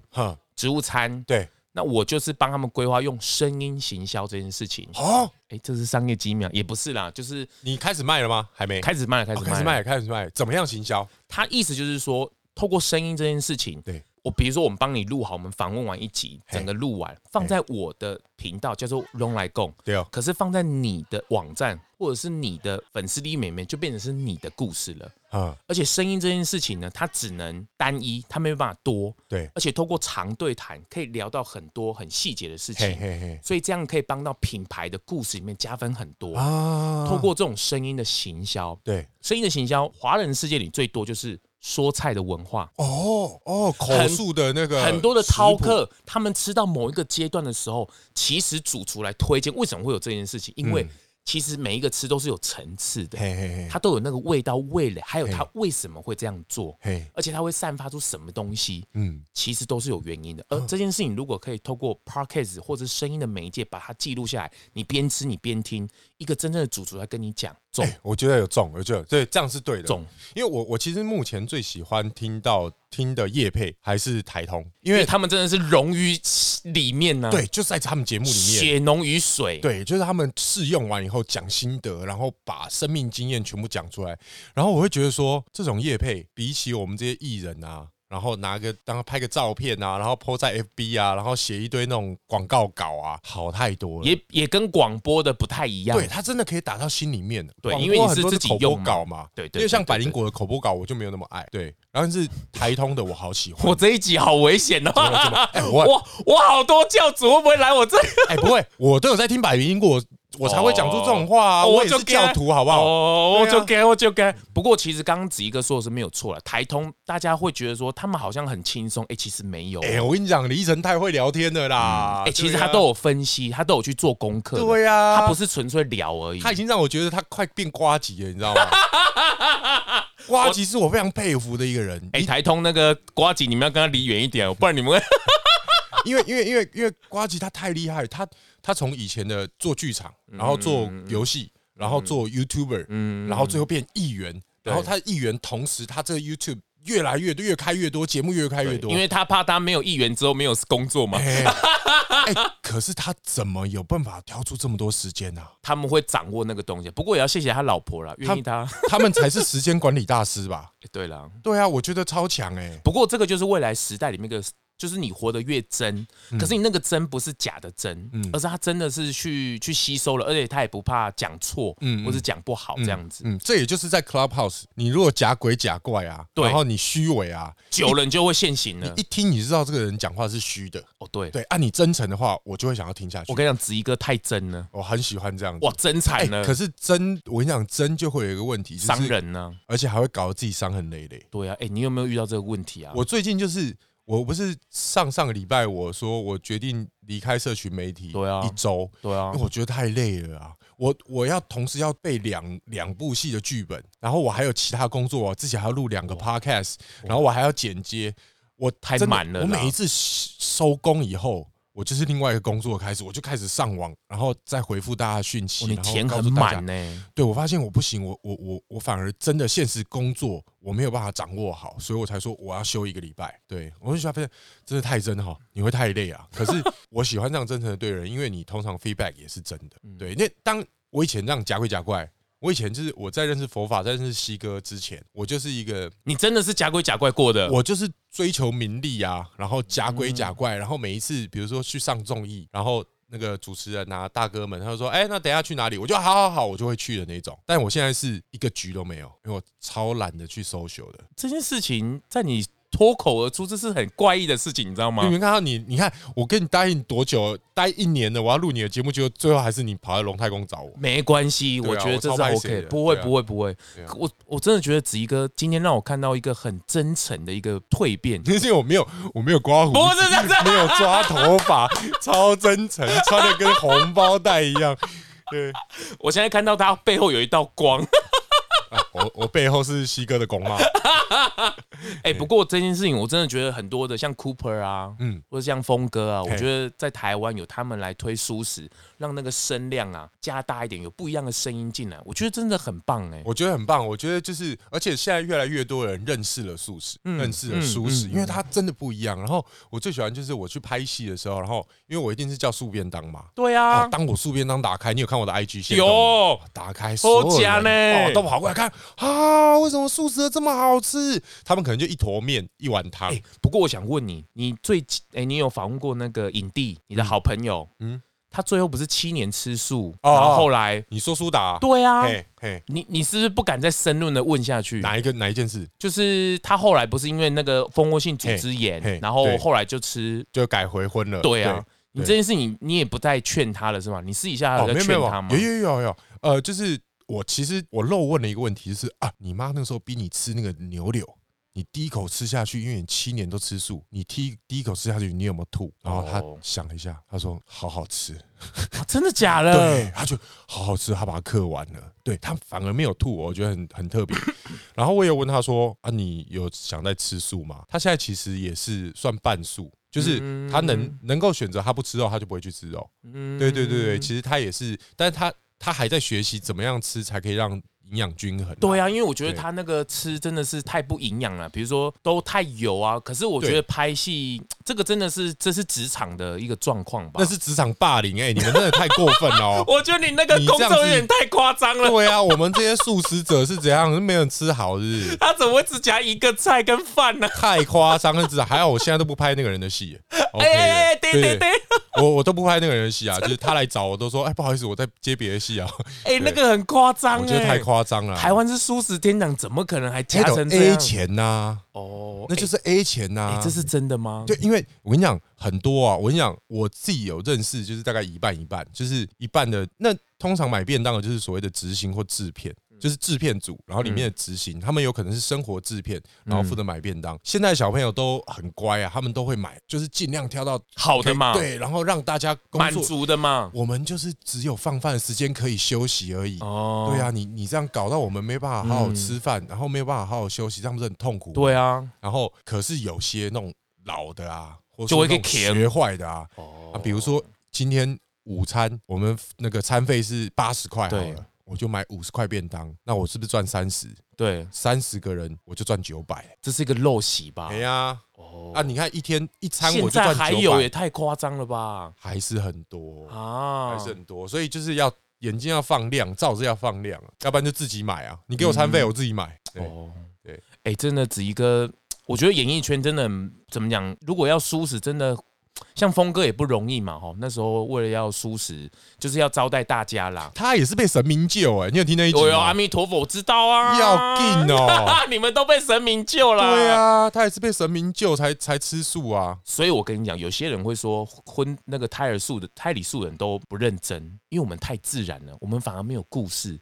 植物餐。对，那我就是帮他们规划用声音行销这件事情。哦，哎，这是商业机密，也不是啦，就是你开始卖了吗？还没，开始卖了，开始卖了，开始卖，开始卖。怎么样行销？他意思就是说，透过声音这件事情，对。我比如说，我们帮你录好，我们访问完一集，整个录完，放在我的频道叫做“咙来共”，对哦。可是放在你的网站或者是你的粉丝里面，就变成是你的故事了。啊，而且声音这件事情呢，它只能单一，它没有办法多。对，而且透过长对谈，可以聊到很多很细节的事情。所以这样可以帮到品牌的故事里面加分很多啊。透过这种声音的行销，对，声音的行销，华人世界里最多就是。说菜的文化。哦哦，口述的那个很多的饕客，他们吃到某一个阶段的时候，其实主厨来推荐，为什么会有这件事情？因为其实每一个吃都是有层次的，它都有那个味道、味蕾，还有它为什么会这样做，而且它会散发出什么东西，嗯，其实都是有原因的。而这件事情如果可以透过 Podcast 或者声音的媒介把它记录下来，你边吃你边听，一个真正的主厨来跟你讲，中、欸，我觉得有中，我觉得对，这样是对的。中，因为我我其实目前最喜欢听到听的叶配还是台通，因为他们真的是融于里面呢、啊。对，就是在他们节目里面，血浓于水。对，就是他们试用完以后讲心得，然后把生命经验全部讲出来，然后我会觉得说，这种叶配比起我们这些艺人啊。然后拿个当拍个照片啊，然后 po 在 FB 啊，然后写一堆那种广告稿啊，好太多了。也也跟广播的不太一样。对，它真的可以打到心里面的。对，因为你是自己用稿嘛。对对。因为像百灵果的口播稿，我就没有那么爱。对，然后是台通的，我好喜欢。我这一集好危险哦！我 我好多教主会不会来我这里？哎，不会，我都有在听百灵果。我才会讲出这种话啊！我也是教徒，好不好？我就给，我就给。不过其实刚刚子怡哥说的是没有错了。台通大家会觉得说他们好像很轻松，哎，其实没有。哎，我跟你讲，李晨太会聊天了啦！哎，其实他都有分析，他都有去做功课。对呀，他不是纯粹聊而已。他已经让我觉得他快变瓜吉了，你知道吗？瓜吉是我非常佩服的一个人。哎，台通那个瓜吉，你们要跟他离远一点，不然你们会。因为因为因为因为瓜吉他太厉害，他。他从以前的做剧场，然后做游戏，然后做 YouTuber，然后最后变议员，然后他议员同时他这个 YouTube 越来越多，越开越多，节目越开越多，因为他怕他没有议员之后没有工作嘛。哎，可是他怎么有办法挑出这么多时间呢？他们会掌握那个东西，不过也要谢谢他老婆了，愿意他，他们才是时间管理大师吧？对了，对啊，我觉得超强哎。不过这个就是未来时代里面的。就是你活得越真，可是你那个真不是假的真，嗯、而是他真的是去去吸收了，而且他也不怕讲错，嗯，或是讲不好这样子嗯。嗯，这也就是在 Clubhouse，你如果假鬼假怪啊，对然后你虚伪啊，久了你就会现形了。你一听你知道这个人讲话是虚的，哦，对对，按、啊、你真诚的话，我就会想要听下去。我跟你讲，子怡哥太真了，我很喜欢这样子。哇，真惨了、欸。可是真，我跟你讲，真就会有一个问题，伤、就是、人呢、啊，而且还会搞得自己伤痕累累。对啊，哎、欸，你有没有遇到这个问题啊？我最近就是。我不是上上个礼拜我说我决定离开社群媒体，对啊，一周，对啊，因为我觉得太累了啊！我我要同时要背两两部戏的剧本，然后我还有其他工作，我自己还要录两个 podcast，然后我还要剪接，我太满了。我每一次收工以后。我就是另外一个工作开始，我就开始上网，然后再回复大家讯息。你填很满呢？对，我发现我不行，我我我我反而真的现实工作我没有办法掌握好，所以我才说我要休一个礼拜。对，我就发现真的太真哈，你会太累啊。可是我喜欢这样真诚的对人，因为你通常 feedback 也是真的。对，那当我以前这样假鬼假怪。我以前就是我在认识佛法，在认识西哥之前，我就是一个你真的是假鬼假怪过的。我就是追求名利啊，然后假鬼假怪，然后每一次比如说去上综艺，然后那个主持人啊大哥们，他就说：“哎，那等下去哪里？”我就好好好，我就会去的那种。但我现在是一个局都没有，因为我超懒得去 social 的。这件事情在你。脱口而出，这是很怪异的事情，你知道吗？你们看到你，你看我跟你答应多久，待一年了，我要录你的节目，结果最后还是你跑来龙太公找我。没关系，我觉得这是 OK，不会，不会，不会。我我真的觉得子怡哥今天让我看到一个很真诚的一个蜕变，因为我没有，我没有刮胡子，不是这样，没有抓头发，超真诚，穿的跟红包袋一样。对，我现在看到他背后有一道光。啊、我我背后是西哥的公妈。哎，不过这件事情我真的觉得很多的，像 Cooper 啊，嗯，或者像峰哥啊，我觉得在台湾有他们来推舒适，让那个声量啊加大一点，有不一样的声音进来，我觉得真的很棒哎、欸。我觉得很棒，我觉得就是，而且现在越来越多人认识了素食，嗯、认识了舒适，嗯嗯、因为它真的不一样。然后我最喜欢就是我去拍戏的时候，然后因为我一定是叫素便当嘛，对啊，当我素便当打开，你有看我的 IG 线有。打开，所有人哦都跑过来看啊，为什么素食的这么好吃？他们可能就一坨面一碗汤。哎，不过我想问你，你最哎，你有访问过那个影帝，你的好朋友？嗯，他最后不是七年吃素，然后后来你说苏打？对啊，你你是不是不敢再深入的问下去？哪一个哪一件事？就是他后来不是因为那个蜂窝性组织炎，然后后来就吃就改回荤了。对啊，你这件事你你也不再劝他了是吗？你私底下有在劝他吗？有有有有，呃，就是。我其实我漏问了一个问题，就是啊，你妈那时候逼你吃那个牛柳，你第一口吃下去，因为你七年都吃素，你第第一口吃下去，你有没有吐？然后他想了一下，他说好好吃，啊、真的假的？对，他就好好吃，他把它嗑完了，对他反而没有吐，我觉得很很特别。然后我也问他说啊，你有想在吃素吗？他现在其实也是算半素。就是他能能够选择他不吃肉，他就不会去吃肉。对对对对，其实他也是，但是他。他还在学习怎么样吃才可以让。营养均衡，对啊，因为我觉得他那个吃真的是太不营养了，比如说都太油啊。可是我觉得拍戏 这个真的是这是职场的一个状况吧？那是职场霸凌哎、欸，你们真的太过分了。我觉得你那个工作有点太夸张了。对啊，我们这些素食者是怎样？是没人吃好是不是？他怎么会只夹一个菜跟饭呢？太夸张了，至少还好，我现在都不拍那个人的戏。哎 哎哎，对对对，我我都不拍那个人的戏啊，就是他来找我都说，哎，不好意思，我在接别的戏啊。哎，那个很夸张，我觉得太夸张了。台湾是。素食天堂怎么可能还加成 A 钱呐？哦，那就是 A 钱呐，这是真的吗？对，因为我跟你讲很多啊，我跟你讲，我自己有认识，就是大概一半一半，就是一半的那通常买便当的，就是所谓的执行或制片。就是制片组，然后里面的执行，他们有可能是生活制片，然后负责买便当。现在小朋友都很乖啊，他们都会买，就是尽量挑到好的嘛，对，然后让大家满足的嘛。我们就是只有放饭的时间可以休息而已。哦，对啊，你你这样搞到我们没办法好好吃饭，然后没有办法好好休息，这样不是很痛苦？对啊，然后可是有些那种老的啊，或者说学坏的啊，啊，比如说今天午餐我们那个餐费是八十块好了。我就买五十块便当，那我是不是赚三十？对，三十个人我就赚九百，这是一个陋习吧？没呀，哦，啊，你看一天一餐我就赚九百，还有也太夸张了吧？还是很多啊，还是很多，所以就是要眼睛要放亮，罩子要放亮，要不然就自己买啊！你给我餐费，我自己买。哦，对，哎，真的，子怡哥，我觉得演艺圈真的怎么讲？如果要舒适，真的。像峰哥也不容易嘛，哈，那时候为了要舒食，就是要招待大家啦。他也是被神明救哎、欸，你有听那一句吗？阿弥陀佛，我知道啊。要紧哦，你们都被神明救了。对啊，他也是被神明救才才吃素啊。所以我跟你讲，有些人会说荤那个胎儿素的胎里素人都不认真，因为我们太自然了，我们反而没有故事。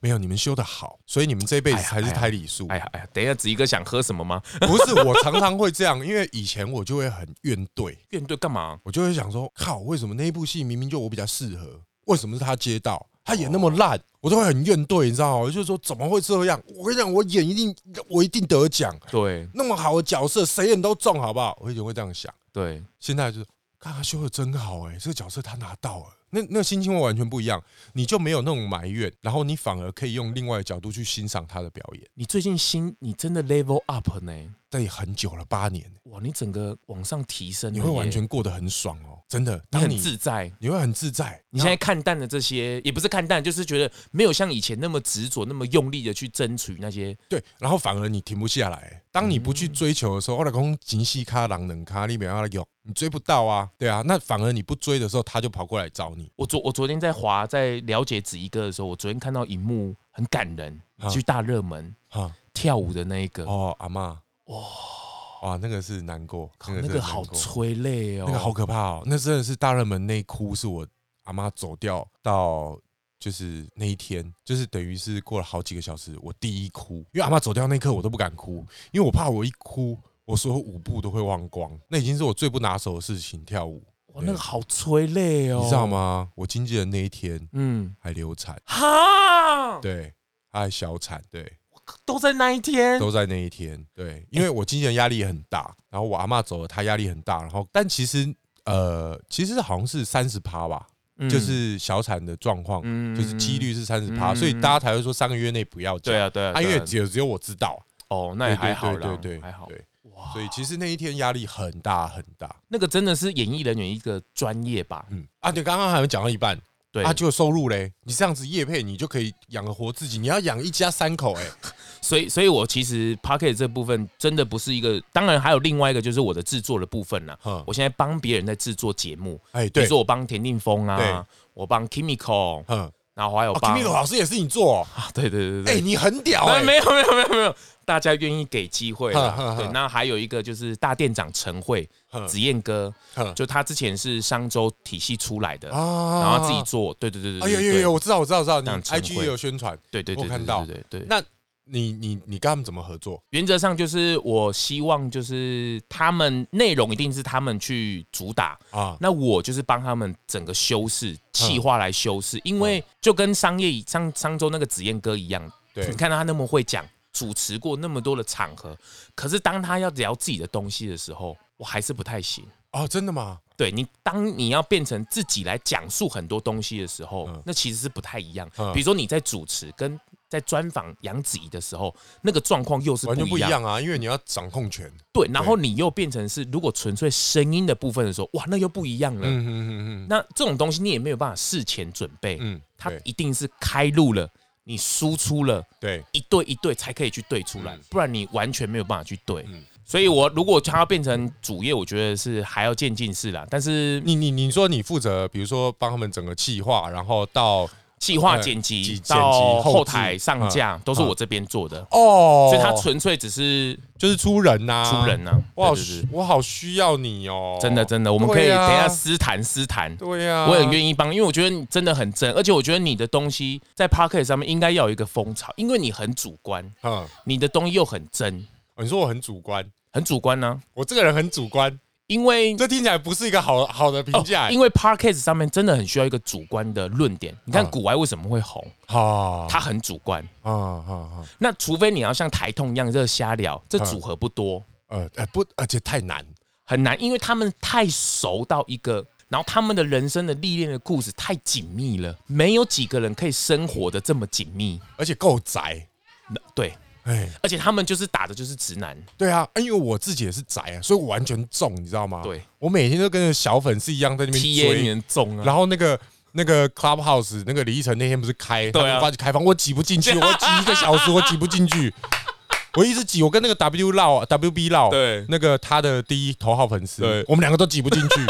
没有，你们修的好，所以你们这辈子还是胎里素。哎呀哎呀，等一下，子怡哥想喝什么吗？不是，我常常会这样，因为以前我就会很怨怼，怨怼干嘛？我就会想说，靠，为什么那一部戏明明就我比较适合，为什么是他接到，他演那么烂，我都会很怨怼，你知道吗？我就说怎么会这样？我跟你讲，我演一定，我一定得奖。对，那么好的角色，谁演都中，好不好？我以前会这样想。对，现在就是，看他修的真好，哎，这个角色他拿到了。那那个心情会完全不一样，你就没有那种埋怨，然后你反而可以用另外的角度去欣赏他的表演。你最近心，你真的 level up 呢？对，很久了，八年。哇，你整个往上提升，你会完全过得很爽哦，真的，你很自在，你会很自在。你现在看淡了这些，也不是看淡，就是觉得没有像以前那么执着，那么用力的去争取那些。对，然后反而你停不下来。当你不去追求的时候，我老公紧细卡狼人卡里面要有，你追不到啊。对啊，那反而你不追的时候，他就跑过来找你。我昨我昨天在滑，在了解子怡哥的时候，我昨天看到一幕很感人，去大热门啊跳舞的那一个哦，阿妈哇。哇，那个是难过，那个，那个好催泪哦，那个好可怕哦，那真的是大热门那一哭，是我阿妈走掉到就是那一天，就是等于是过了好几个小时，我第一哭，因为阿妈走掉那一刻我都不敢哭，因为我怕我一哭，我所有舞步都会忘光，那已经是我最不拿手的事情，跳舞。哇，那个好催泪哦，你知道吗？我经纪人那一天，嗯，还流产，哈，对，他还小产，对。都在那一天，都在那一天。对，因为我经纪人压力也很大，然后我阿嬷走了，她压力很大。然后，但其实，呃，其实好像是三十趴吧，就是小产的状况，就是几率是三十趴，所以大家才会说三个月内不要讲。对啊，对啊，因为只有只有我知道。哦，那也还好，对对还好。对，哇，所以其实那一天压力很大很大。那个真的是演艺人员一个专业吧？嗯啊，对，刚刚还没讲到一半。对啊，就有收入嘞！你这样子业配，你就可以养活自己。你要养一家三口哎，所以，所以我其实 p o c k e t 这部分真的不是一个，当然还有另外一个就是我的制作的部分了。我现在帮别人在制作节目，哎，比如说我帮田定峰啊，我帮 Kimiko，嗯，然后还有 Kimiko 老师也是你做啊？对对对对，哎，你很屌啊！没有没有没有没有，大家愿意给机会了。对，那还有一个就是大店长陈慧。子燕哥，就他之前是商周体系出来的，然后自己做，对对对对。哎呦呦呦，我知道我知道我知道，你 IG 也有宣传，对对对，我看到。对对。那你你你跟他们怎么合作？原则上就是我希望就是他们内容一定是他们去主打啊，那我就是帮他们整个修饰企划来修饰，因为就跟商业商商周那个紫燕哥一样，对，你看到他那么会讲，主持过那么多的场合，可是当他要聊自己的东西的时候。我还是不太行啊，真的吗？对你，当你要变成自己来讲述很多东西的时候，嗯、那其实是不太一样。嗯、比如说你在主持跟在专访杨子怡的时候，那个状况又是完全不一样啊，因为你要掌控权。对，然后你又变成是，如果纯粹声音的部分的时候，哇，那又不一样了。嗯嗯嗯嗯，那这种东西你也没有办法事前准备。嗯，它一定是开路了，你输出了，对，一对一对才可以去对出来，不然你完全没有办法去对。嗯。所以，我如果他要变成主业，我觉得是还要渐进式啦。但是你，你你你说你负责，比如说帮他们整个计划，然后到企划剪辑到后台上架，都是我这边做的哦。所以，他纯粹只是就是出人呐，出人呐。我好，我好需要你哦。真的，真的，我们可以等一下私谈私谈。对呀，我很愿意帮，因为我觉得你真的很真，而且我觉得你的东西在 Podcast 上面应该要有一个风潮，因为你很主观，嗯，你的东西又很真。你说我很主观。很主观呢、啊，我这个人很主观，因为这听起来不是一个好好的评价、欸哦。因为 Podcast 上面真的很需要一个主观的论点。你看股癌为什么会红？哦，他很主观。啊啊啊！那除非你要像台痛一样热瞎聊，这组合不多。呃呃不，而且太难，很难，因为他们太熟到一个，然后他们的人生的历练的故事太紧密了，没有几个人可以生活的这么紧密，而且够宅。对。哎，而且他们就是打的就是直男，对啊，因为我自己也是宅啊，所以我完全中，你知道吗？对，我每天都跟着小粉丝一样在那边追，中啊。然后那个那个 Clubhouse 那个李依晨那天不是开，对啊，发起开放，我挤不进去，我挤一个小时我挤不进去，我一直挤，我跟那个 W 绕 WB 绕，对，那个他的第一头号粉丝，对，我们两个都挤不进去。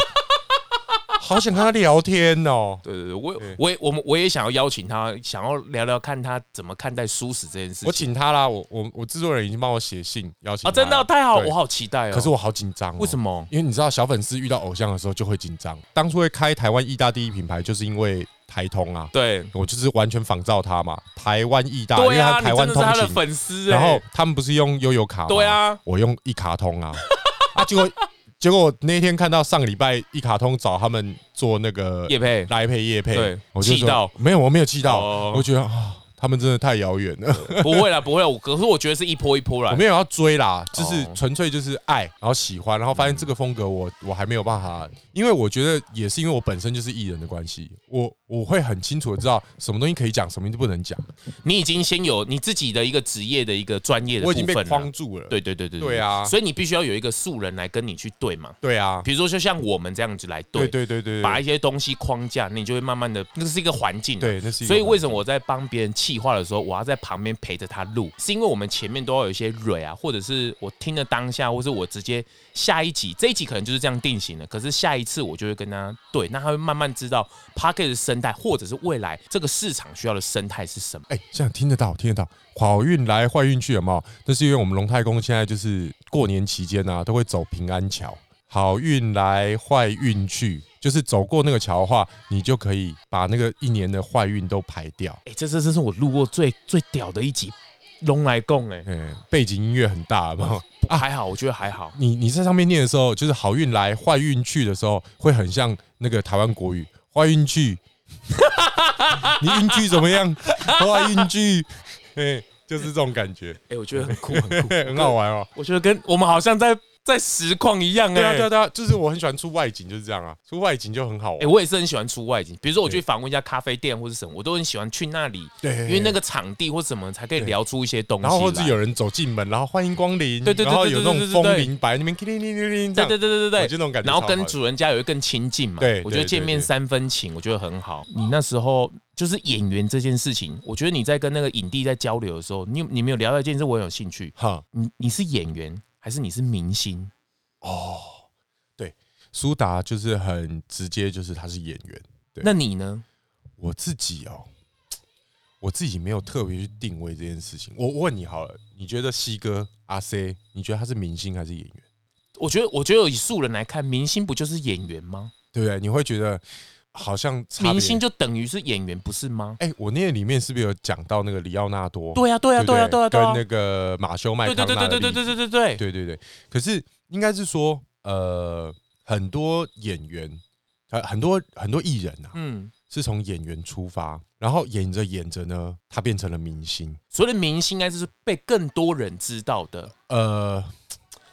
好想跟他聊天哦！对对对，我我我们我也想要邀请他，想要聊聊看他怎么看待舒适这件事情。我请他啦，我我我制作人已经帮我写信邀请他。啊，真的太好，我好期待哦。可是我好紧张，为什么？因为你知道，小粉丝遇到偶像的时候就会紧张。当初会开台湾义大第一品牌，就是因为台通啊。对，我就是完全仿照他嘛。台湾义大，因为他台湾通勤粉丝，然后他们不是用悠游卡吗？对啊，我用一卡通啊。啊，结果。结果我那天看到上个礼拜一卡通找他们做那个叶配来配叶配，对，我就气到没有，我没有气到，哦、我觉得啊。他们真的太遥远了，不会啦，不会啦。可是我觉得是一波一波啦。我没有要追啦，就是纯粹就是爱，然后喜欢，然后发现这个风格我我还没有办法，因为我觉得也是因为我本身就是艺人的关系，我我会很清楚的知道什么东西可以讲，什么东西不能讲。你已经先有你自己的一个职业的一个专业的部分，我已经被框住了。对对对对对啊！所以你必须要有一个素人来跟你去对嘛。对啊，比如说就像我们这样子来对，对对对对，把一些东西框架，你就会慢慢的，那是一个环境。对，那是。所以为什么我在帮别人气话的时候，我要。在旁边陪着他录，是因为我们前面都要有一些蕊啊，或者是我听的当下，或是我直接下一集，这一集可能就是这样定型的。可是下一次我就会跟他对，那他会慢慢知道 Podcast 的生态，或者是未来这个市场需要的生态是什么。哎，这样听得到，听得到，好运来坏运去，有没有？那是因为我们龙太公现在就是过年期间呢、啊，都会走平安桥，好运来坏运去。就是走过那个桥的话，你就可以把那个一年的坏运都排掉。哎、欸，这这这是我录过最最屌的一集，龙来共哎，背景音乐很大，嘛啊还好，我觉得还好。你你在上面念的时候，就是好运来坏运去的时候，会很像那个台湾国语，坏运去，你运气怎么样？坏运去，哎，就是这种感觉。哎、欸，我觉得很酷，很酷，很好玩哦。我觉得跟我们好像在。在实况一样哎、欸，对啊对啊对啊，就是我很喜欢出外景，就是这样啊，出外景就很好玩。哎、欸，我也是很喜欢出外景，比如说我去访问一家咖啡店或者什么，我都很喜欢去那里，对，因为那个场地或什么才可以聊出一些东西。然后或者有人走进门，然后欢迎光临，对对对，然后有那种风铃摆那边，叮叮叮叮叮，对对对对对，就那种感觉。然后跟主人家有一个更亲近嘛，对，我觉得见面三分情，我觉得很好。你那时候就是演员这件事情，我觉得你在跟那个影帝在交流的时候，你你没有聊到一件事，我很有兴趣。哈，你你是演员还是你是明星？哦，对，苏达就是很直接，就是他是演员。对，那你呢？我自己哦，我自己没有特别去定位这件事情。我问你好了，你觉得西哥阿 C，你觉得他是明星还是演员？我觉得，我觉得以素人来看，明星不就是演员吗？对不对？你会觉得好像明星就等于是演员，不是吗？哎，我那个里面是不是有讲到那个里奥纳多？对呀，对呀，对呀，对呀，跟那个马修麦康纳，对对对对对对对对对对对对。可是。应该是说，呃，很多演员，呃，很多很多艺人啊，嗯，是从演员出发，然后演着演着呢，他变成了明星。所谓的明星，应该是被更多人知道的。呃，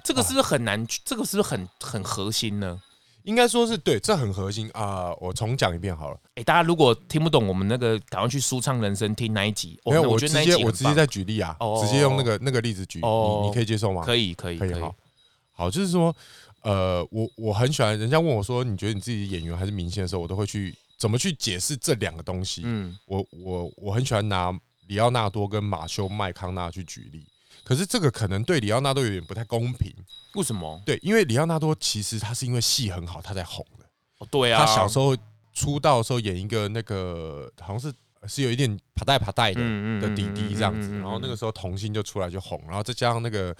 这个是不是很难？啊、这个是不是很很核心呢？应该说是对，这很核心啊、呃！我重讲一遍好了。哎、欸，大家如果听不懂我们那个，赶快去舒畅人生听那一集。没有，我直接我直接在举例啊，哦、直接用那个那个例子举，哦、你你可以接受吗？可以，可以，可以。好，好，就是说，呃，我我很喜欢人家问我说，你觉得你自己演员还是明星的时候，我都会去怎么去解释这两个东西。嗯，我我我很喜欢拿里奥纳多跟马修麦康纳去举例。可是这个可能对里奥纳多有点不太公平，为什么？对，因为里奥纳多其实他是因为戏很好，他才红的。哦，对啊，他小时候出道的时候演一个那个好像是是有一点爬带爬带的的弟弟这样子，然后那个时候童星就出来就红，然后再加上那个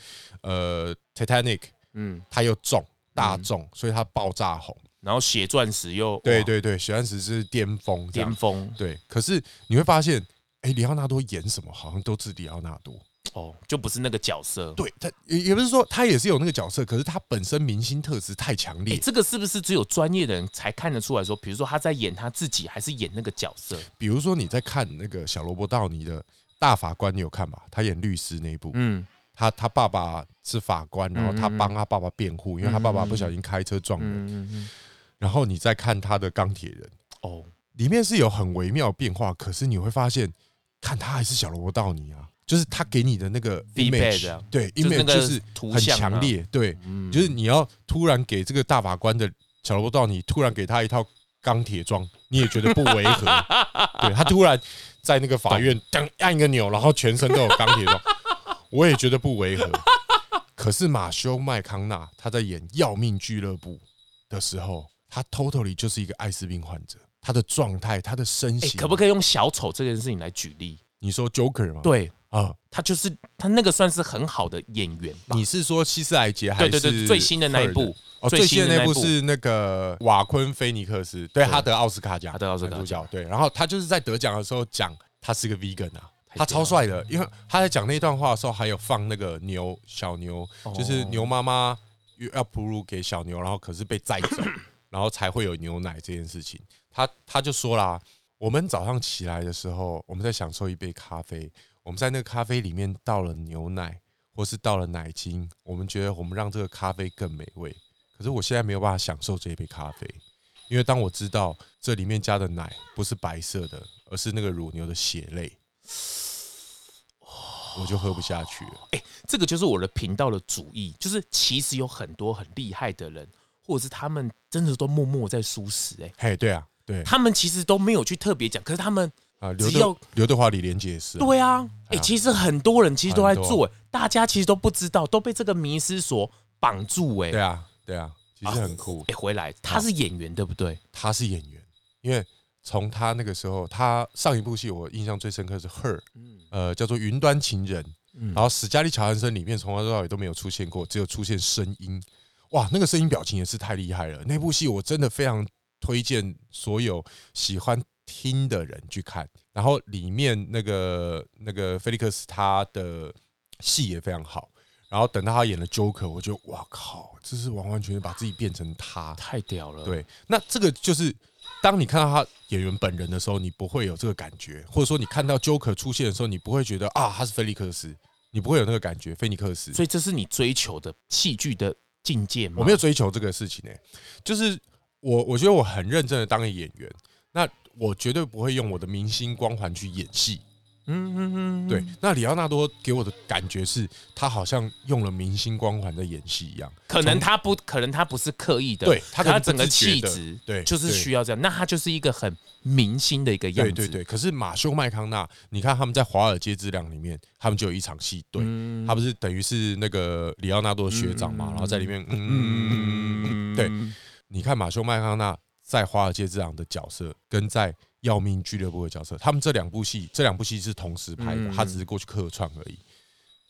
呃 Titanic，嗯，他又重大众，所以他爆炸红。然后血钻石又对对对，血钻石是巅峰巅峰，对。可是你会发现，哎，里奥纳多演什么好像都是里奥纳多。哦，就不是那个角色。对，他也也不是说他也是有那个角色，可是他本身明星特质太强烈。这个是不是只有专业的人才看得出来说？比如说他在演他自己，还是演那个角色？比如说你在看那个小萝卜道尼的大法官，你有看吧？他演律师那一部，嗯，他他爸爸是法官，然后他帮他爸爸辩护，因为他爸爸不小心开车撞人。然后你再看他的钢铁人，哦，里面是有很微妙变化，可是你会发现，看他还是小萝卜道尼啊。就是他给你的那个 image，对，image 就是很强烈，对，就是你要突然给这个大法官的小罗伯道你突然给他一套钢铁装，你也觉得不违和。对，他突然在那个法院当按一个钮，然后全身都有钢铁装，我也觉得不违和。可是马修麦康纳他在演《要命俱乐部》的时候，他 totally 就是一个艾滋病患者，他的状态，他的身形，可不可以用小丑这件事情来举例？你说 Joker 吗？对。啊，他就是他那个算是很好的演员吧？你是说希斯莱杰还是？对对对，最新的那一部哦，最新的那部是那个瓦昆菲尼克斯，对，他得奥斯卡奖，他得奥斯卡奖，对。然后他就是在得奖的时候讲他是个 vegan 啊，他超帅的，因为他在讲那段话的时候还有放那个牛小牛，就是牛妈妈要哺乳给小牛，然后可是被载走，然后才会有牛奶这件事情。他他就说啦，我们早上起来的时候，我们在享受一杯咖啡。我们在那个咖啡里面倒了牛奶，或是倒了奶精，我们觉得我们让这个咖啡更美味。可是我现在没有办法享受这一杯咖啡，因为当我知道这里面加的奶不是白色的，而是那个乳牛的血泪，我就喝不下去了。哎，这个就是我的频道的主意，就是其实有很多很厉害的人，或者是他们真的都默默在舒适。哎，嘿，对啊，对，他们其实都没有去特别讲，可是他们。啊，刘德刘德华、李连杰也是。对啊，哎，其实很多人其实都在做，大家其实都不知道，都被这个迷失所绑住。哎，对啊，对啊，其实很酷。哎，回来，他是演员对不对？他是演员，因为从他那个时候，他上一部戏我印象最深刻是《Her》，呃，叫做《云端情人》，然后史嘉丽·乔安森里面从头到尾都没有出现过，只有出现声音。哇，那个声音表情也是太厉害了。那部戏我真的非常推荐所有喜欢。听的人去看，然后里面那个那个菲利克斯他的戏也非常好，然后等到他演了 Joker，我就哇靠，这是完完全全把自己变成他，太屌了。对，那这个就是当你看到他演员本人的时候，你不会有这个感觉，或者说你看到 Joker 出现的时候，你不会觉得啊他是菲利克斯，你不会有那个感觉，菲尼克斯。所以这是你追求的戏剧的境界吗？我没有追求这个事情呢、欸，就是我我觉得我很认真的当个演员，那。我绝对不会用我的明星光环去演戏。嗯嗯嗯，对。那里奥纳多给我的感觉是，他好像用了明星光环在演戏一样。可能他不，可能他不是刻意的。对，他他整个气质，对，就是需要这样。那他就是一个很明星的一个样子。对对对。可是马修麦康纳，你看他们在《华尔街之狼》里面，他们就有一场戏，对，他不是等于是那个里奥纳多的学长嘛，然后在里面，嗯，嗯嗯，对。你看马修麦康纳。在《华尔街之狼》的角色，跟在《要命俱乐部》的角色，他们这两部戏，这两部戏是同时拍的，他只是过去客串而已，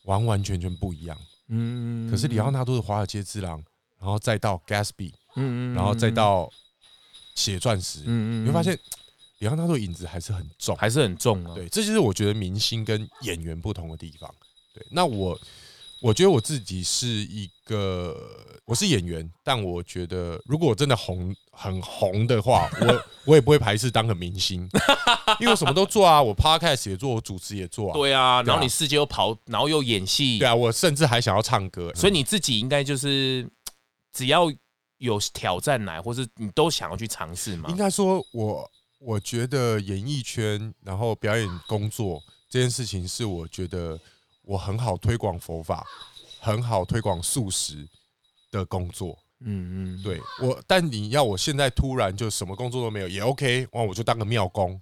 完完全全不一样。嗯，可是里奥纳多的《华尔街之狼》，然后再到《Gatsby》，嗯，然后再到《血钻石》，嗯嗯，你会发现里奥纳多的影子还是很重，还是很重啊。对，这就是我觉得明星跟演员不同的地方。对，那我。我觉得我自己是一个，我是演员，但我觉得如果我真的红很红的话，我我也不会排斥当个明星，因为我什么都做啊，我 podcast 也做，我主持也做啊。对啊，然后你世界又跑，然后又演戏。对啊，我甚至还想要唱歌，所以你自己应该就是只要有挑战来，或是你都想要去尝试嘛？应该说我我觉得演艺圈，然后表演工作这件事情，是我觉得我很好推广佛法，很好推广素食的工作。嗯嗯，对我，但你要我现在突然就什么工作都没有也 OK，哇，我就当个庙工。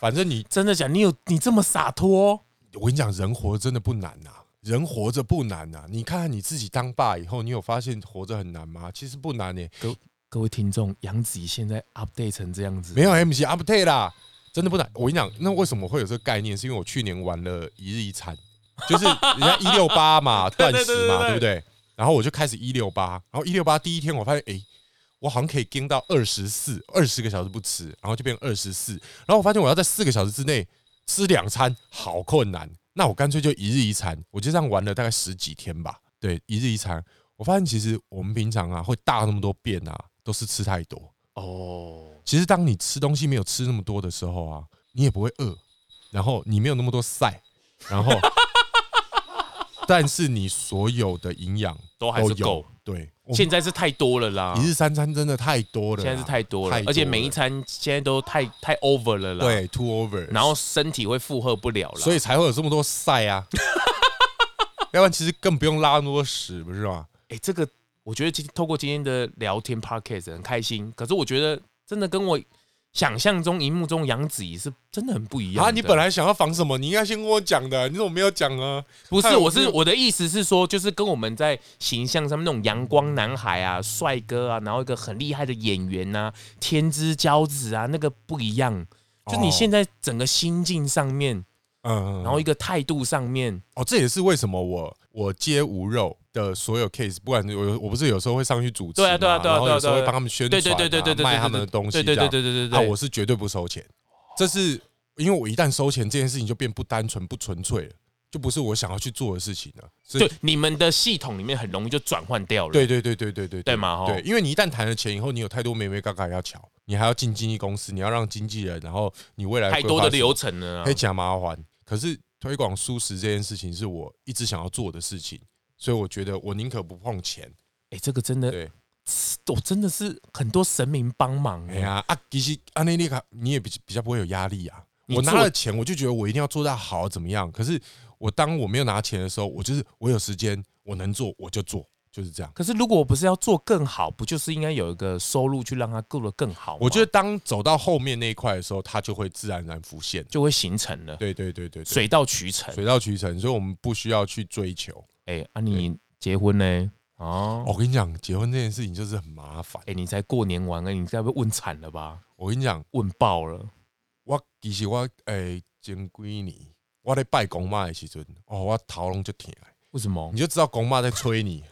反正你 真的讲，你有你这么洒脱？我跟你讲，人活真的不难呐、啊，人活着不难呐、啊。你看看你自己当爸以后，你有发现活着很难吗？其实不难呢、欸。各各位听众，杨子怡现在 update 成这样子，没有 MC update 啦，真的不难。我跟你讲，那为什么会有这个概念？是因为我去年玩了一日一餐，就是人家一六八嘛，断食嘛，对不对？然后我就开始一六八，然后一六八第一天我发现，哎。我好像可以撑到二十四，二十个小时不吃，然后就变二十四。然后我发现我要在四个小时之内吃两餐，好困难。那我干脆就一日一餐，我就这样玩了大概十几天吧。对，一日一餐。我发现其实我们平常啊会大那么多便啊，都是吃太多哦。其实当你吃东西没有吃那么多的时候啊，你也不会饿，然后你没有那么多晒，然后。但是你所有的营养都还是够，对，现在是太多了啦，一日三餐真的太多了，现在是太多了，而且每一餐现在都太太 over 了啦，对，too over，然后身体会负荷不了了，所以才会有这么多晒啊，要不然其实更不用拉那么多屎，不是吗？哎，这个我觉得今透过今天的聊天 podcast 很开心，可是我觉得真的跟我。想象中、荧幕中杨子怡是真的很不一样啊！你本来想要防什么？你应该先跟我讲的，你怎么没有讲啊？不是，我是我的意思是说，就是跟我们在形象上面那种阳光男孩啊、帅哥啊，然后一个很厉害的演员啊、天之骄子啊，那个不一样。就你现在整个心境上面，嗯，然后一个态度上面，哦，这也是为什么我我接无肉。的所有 case，不管我我不是有时候会上去主持，对啊对啊对啊，然后有时候会帮他们宣传，对对对对对对，卖他们的东西，对对对对对对，啊，我是绝对不收钱，这是因为我一旦收钱，这件事情就变不单纯不纯粹了，就不是我想要去做的事情了。对，你们的系统里面很容易就转换掉了。对对对对对对对嘛，对，因为你一旦谈了钱以后，你有太多眉眉嘎嘎要乔，你还要进经纪公司，你要让经纪人，然后你未来太多的流程了，可以讲麻烦。可是推广素食这件事情是我一直想要做的事情。所以我觉得我宁可不碰钱，哎、欸，这个真的，对，我真的是很多神明帮忙，哎呀啊，其实阿内利卡你也比比较不会有压力啊。我拿了钱，我就觉得我一定要做到好怎么样？可是我当我没有拿钱的时候，我就是我有时间，我能做我就做，就是这样。可是如果我不是要做更好，不就是应该有一个收入去让它过得更好？我觉得当走到后面那一块的时候，它就会自然而然浮现，就会形成了。对对对对，对，水到渠成，水到渠成，所以我们不需要去追求。哎、欸，啊，你结婚呢？哦，我跟你讲，结婚这件事情就是很麻烦。哎，你才过年完了，你该不会问惨了吧？我跟你讲，问爆了。我其实我哎，前几年我在拜公妈的时阵，哦，我头拢就疼。为什么？你就知道公妈在催你，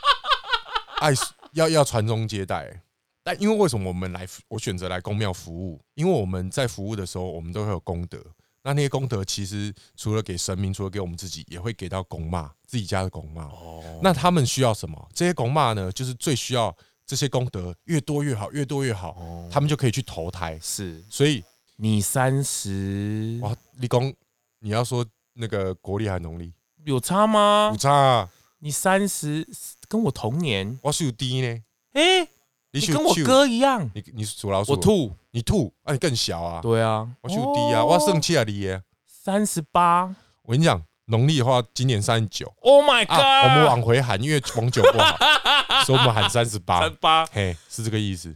爱要要传宗接代。但因为为什么我们来，我选择来公庙服务？因为我们在服务的时候，我们都会有功德。那那些功德其实除了给神明，除了给我们自己，也会给到公妈自己家的公妈。哦，那他们需要什么？这些公妈呢，就是最需要这些功德越多越好，越多越好，哦、他们就可以去投胎。是，所以你三十哇，立功，你要说那个国历还是农历有差吗？有差、啊。你三十跟我同年，我是有低呢。哎、欸。你跟我哥一样，你你属老鼠，我兔，你吐，那你更小啊？对啊，我就低啊，我生气啊你耶，三十八。我跟你讲，农历的话，今年三十九。Oh my god！我们往回喊，因为逢九不好，所以我们喊三十八。三八，嘿，是这个意思。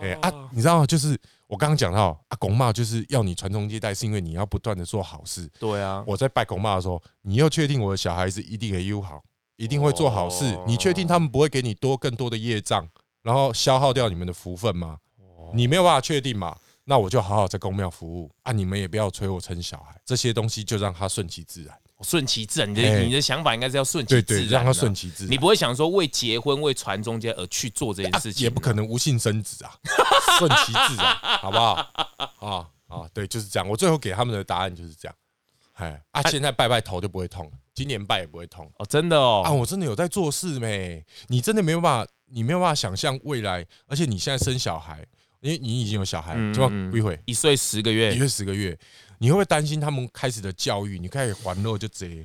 哎啊，你知道，就是我刚刚讲到啊，公妈就是要你传宗接代，是因为你要不断的做好事。对啊，我在拜公妈的时候，你要确定我的小孩子一定可以优好，一定会做好事。你确定他们不会给你多更多的业障？然后消耗掉你们的福分吗？你没有办法确定嘛？那我就好好在公庙服务啊！你们也不要催我生小孩，这些东西就让它顺其自然。顺其自然，你的你的想法应该是要顺其自然，让它顺其自然。你不会想说为结婚、为传宗接而去做这件事情，也不可能无性生子啊！顺其自然，好不好？啊啊，对，就是这样。我最后给他们的答案就是这样。哎啊，现在拜拜头就不会痛，今年拜也不会痛哦，真的哦啊，我真的有在做事没？你真的没有办法。你没有办法想象未来，而且你现在生小孩，因为你已经有小孩，对吧？不会，一岁十个月，一岁十个月，你会不会担心他们开始的教育？你开始还肉就贼，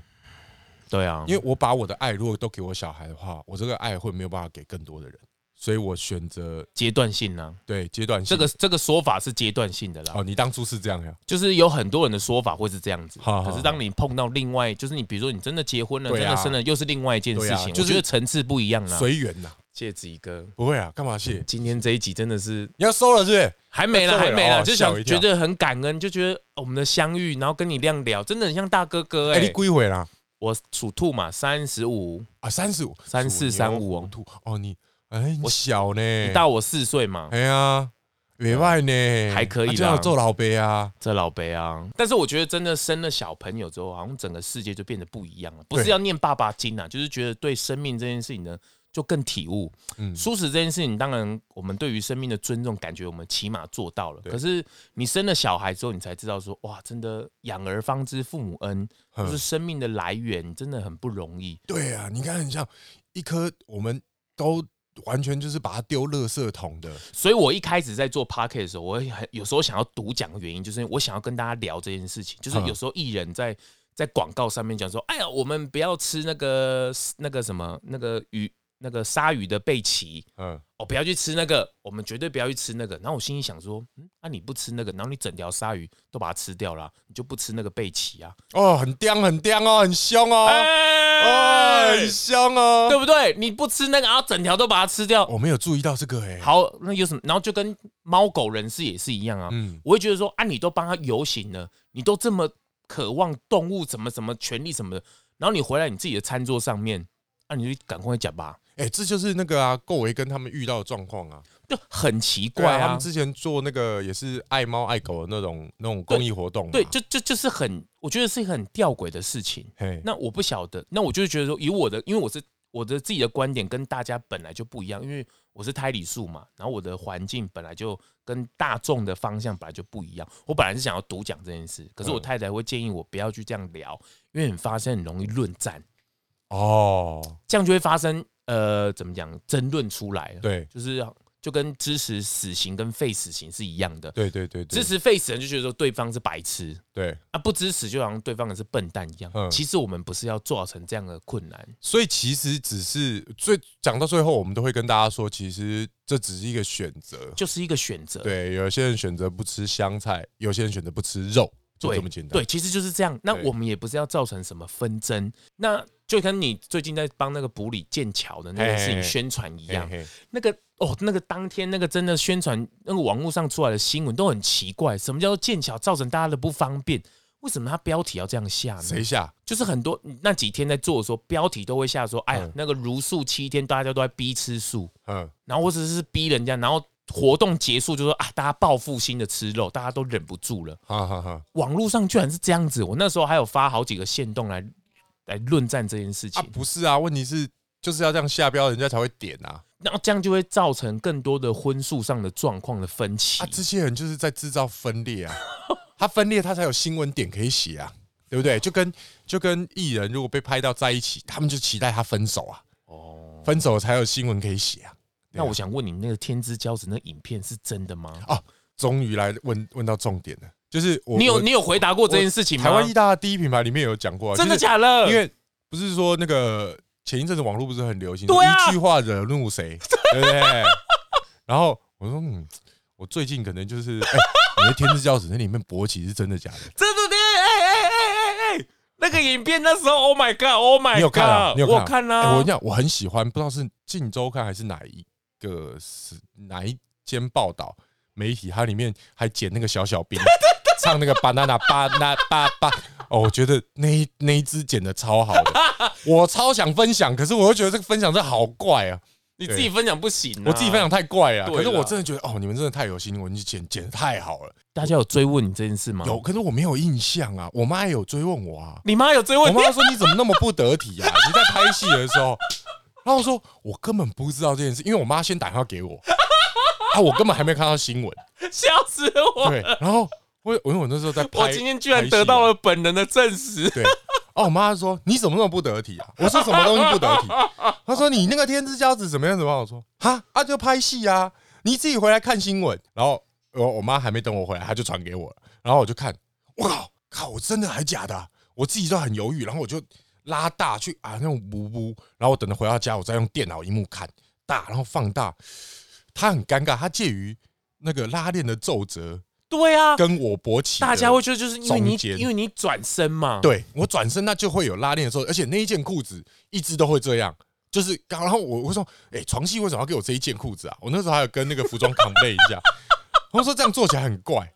对啊，因为我把我的爱如果都给我小孩的话，我这个爱会没有办法给更多的人，所以我选择阶段性呢、啊。对，阶段性。这个这个说法是阶段性的啦。哦，你当初是这样呀？就是有很多人的说法会是这样子。好好好，可是当你碰到另外，就是你比如说你真的结婚了，啊、真的生了，又是另外一件事情。就是、我觉得层次不一样啊。随缘呐，谢子怡哥。不会啊，干嘛谢？今天这一集真的是你要收了是不是？还没了，还没了，就想觉得很感恩，就觉得我们的相遇，然后跟你这样聊，真的很像大哥哥哎、欸。你归回啦？我属兔嘛，三十五啊，三十五，三四三五哦，兔哦你。哎，我小呢，你大我四岁嘛？哎呀，别外呢，还可以啦。这样做老辈啊，这老辈啊。但是我觉得真的生了小朋友之后，好像整个世界就变得不一样了。不是要念爸爸经啊，就是觉得对生命这件事情呢，就更体悟。嗯，舒适这件事情，当然我们对于生命的尊重，感觉我们起码做到了。可是你生了小孩之后，你才知道说，哇，真的养儿方知父母恩，就是生命的来源真的很不容易。对啊，你看，很像一颗我们都。完全就是把它丢垃圾桶的，所以我一开始在做 Podcast 的时候，我很有时候想要独讲的原因，就是我想要跟大家聊这件事情。就是有时候艺人在在广告上面讲说：“哎呀，我们不要吃那个那个什么那个鱼那个鲨鱼的背鳍，嗯，哦，不要去吃那个，我们绝对不要去吃那个。”然后我心里想说：“嗯，那、啊、你不吃那个，然后你整条鲨鱼都把它吃掉了，你就不吃那个背鳍啊？”哦，很叼很叼哦，很凶哦。很香哦，对不对？你不吃那个，然后整条都把它吃掉。我没有注意到这个哎。好，那有什么？然后就跟猫狗人士也是一样啊。嗯，我会觉得说啊，你都帮它游行了，你都这么渴望动物什么什么权利什么的，然后你回来你自己的餐桌上面，那你就赶快讲吧。哎，这就是那个啊，够维跟他们遇到的状况啊。就很奇怪啊，他们之前做那个也是爱猫爱狗的那种那种公益活动，对，就就就是很，我觉得是一个很吊诡的事情。那我不晓得，那我就觉得说，以我的，因为我是我的自己的观点跟大家本来就不一样，因为我是胎里素嘛，然后我的环境本来就跟大众的方向本来就不一样。我本来是想要独讲这件事，可是我太太会建议我不要去这样聊，因为很发生很容易论战哦，这样就会发生呃，怎么讲争论出来了，对，就是。就跟支持死刑跟废死刑是一样的。对对对，支持废死人就觉得说对方是白痴，对啊，不支持就好像对方也是笨蛋一样。嗯其实我们不是要造成这样的困难，所以其实只是最讲到最后，我们都会跟大家说，其实这只是一个选择，就是一个选择。对，有些人选择不吃香菜，有些人选择不吃肉，就这么简单。对，其实就是这样。那我们也不是要造成什么纷争。那就跟你最近在帮那个补里剑桥的那个事情宣传一样，那个哦，那个当天那个真的宣传，那个网络上出来的新闻都很奇怪。什么叫做剑桥造成大家的不方便？为什么他标题要这样下呢？谁下？就是很多那几天在做的时候，标题都会下说：“哎呀，那个如素七天，大家都在逼吃素。”嗯，然后或者是逼人家，然后活动结束就说：“啊，大家报复性的吃肉，大家都忍不住了。”哈哈哈。网络上居然是这样子，我那时候还有发好几个线动来。来论战这件事情啊，不是啊，问题是就是要这样下标，人家才会点啊，然后这样就会造成更多的婚素上的状况的分歧啊，这些人就是在制造分裂啊，他分裂他才有新闻点可以写啊，对不对？就跟就跟艺人如果被拍到在一起，他们就期待他分手啊，哦，分手才有新闻可以写啊。那我想问你，那个天之骄子那影片是真的吗？哦，终于来问问到重点了。就是我，你有你有回答过这件事情吗？台湾一大的第一品牌里面有讲过，真的假的？因为不是说那个前一阵子网络不是很流行，一句话惹怒谁，对不对？然后我说，嗯，我最近可能就是，你的天之骄子那里面勃起是真的假的？真的的，哎哎哎哎哎，那个影片那时候，Oh my God，Oh my God，你有看啊？你有看？我看啊！我跟你讲，我很喜欢，不知道是《镜周刊》还是哪一个是哪一间报道媒体，它里面还剪那个小小兵。唱那个巴娜娜巴娜巴巴哦，我觉得那一那一支剪的超好的，我超想分享，可是我又觉得这个分享真的好怪啊！你自己分享不行，我自己分享太怪了。可是我真的觉得哦，你们真的太有心，我你剪剪的太好了。大家有追问你这件事吗？有，可是我没有印象啊。我妈也有追问我啊。你妈有追问？我妈说你怎么那么不得体啊？你在拍戏的时候，然后我说我根本不知道这件事，因为我妈先打电话给我 啊，我根本还没看到新闻，笑死我。对，然后。我我因为我那时候在拍，我今天居然得到了本人的证实。对，哦，我妈说你怎么那么不得体啊？我说什么东西不得体？她说你那个天之骄子怎么样怎么样？我说哈啊，就拍戏啊，你自己回来看新闻。然后我我妈还没等我回来，她就传给我了。然后我就看，我靠靠，我真的还假的啊？我自己都很犹豫。然后我就拉大去啊那种呜呜。然后我等着回到家，我再用电脑萤幕看，大，然后放大，他很尴尬，他介于那个拉链的皱褶。对啊，跟我勃起，大家会觉得就是因为你因为你转身嘛，对我转身那就会有拉链的时候，而且那一件裤子一直都会这样，就是然后我会说，哎，床戏为什么要给我这一件裤子啊？我那时候还有跟那个服装 complain 一下，他说这样做起来很怪，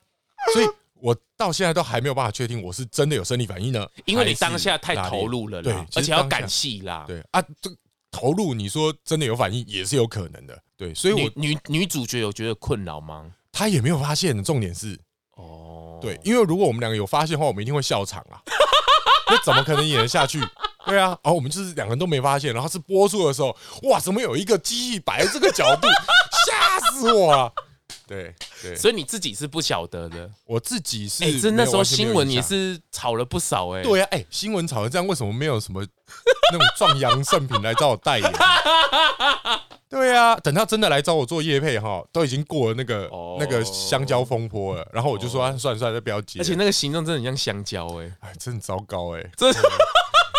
所以我到现在都还没有办法确定我是真的有生理反应呢，因为你当下太投入了，对，而且要赶戏啦，对啊，这投入你说真的有反应也是有可能的，对，所以我女女主角有觉得困扰吗？他也没有发现的重点是，哦，对，因为如果我们两个有发现的话，我们一定会笑场啊，那怎么可能演得下去？对啊，然后我们就是两个人都没发现，然后是播出的时候，哇，怎么有一个机器摆在这个角度，吓死我了！对对，所以你自己是不晓得的，我自己是，哎，这那时候新闻也是炒了不少，哎，对啊，哎，新闻炒成这样，为什么没有什么那种壮阳圣品来找我代言？对啊，等他真的来找我做业配哈，都已经过了那个、oh, 那个香蕉风波了。然后我就说，算了算了，就不要接。而且那个形状真的很像香蕉哎、欸，哎，真的糟糕哎、欸。这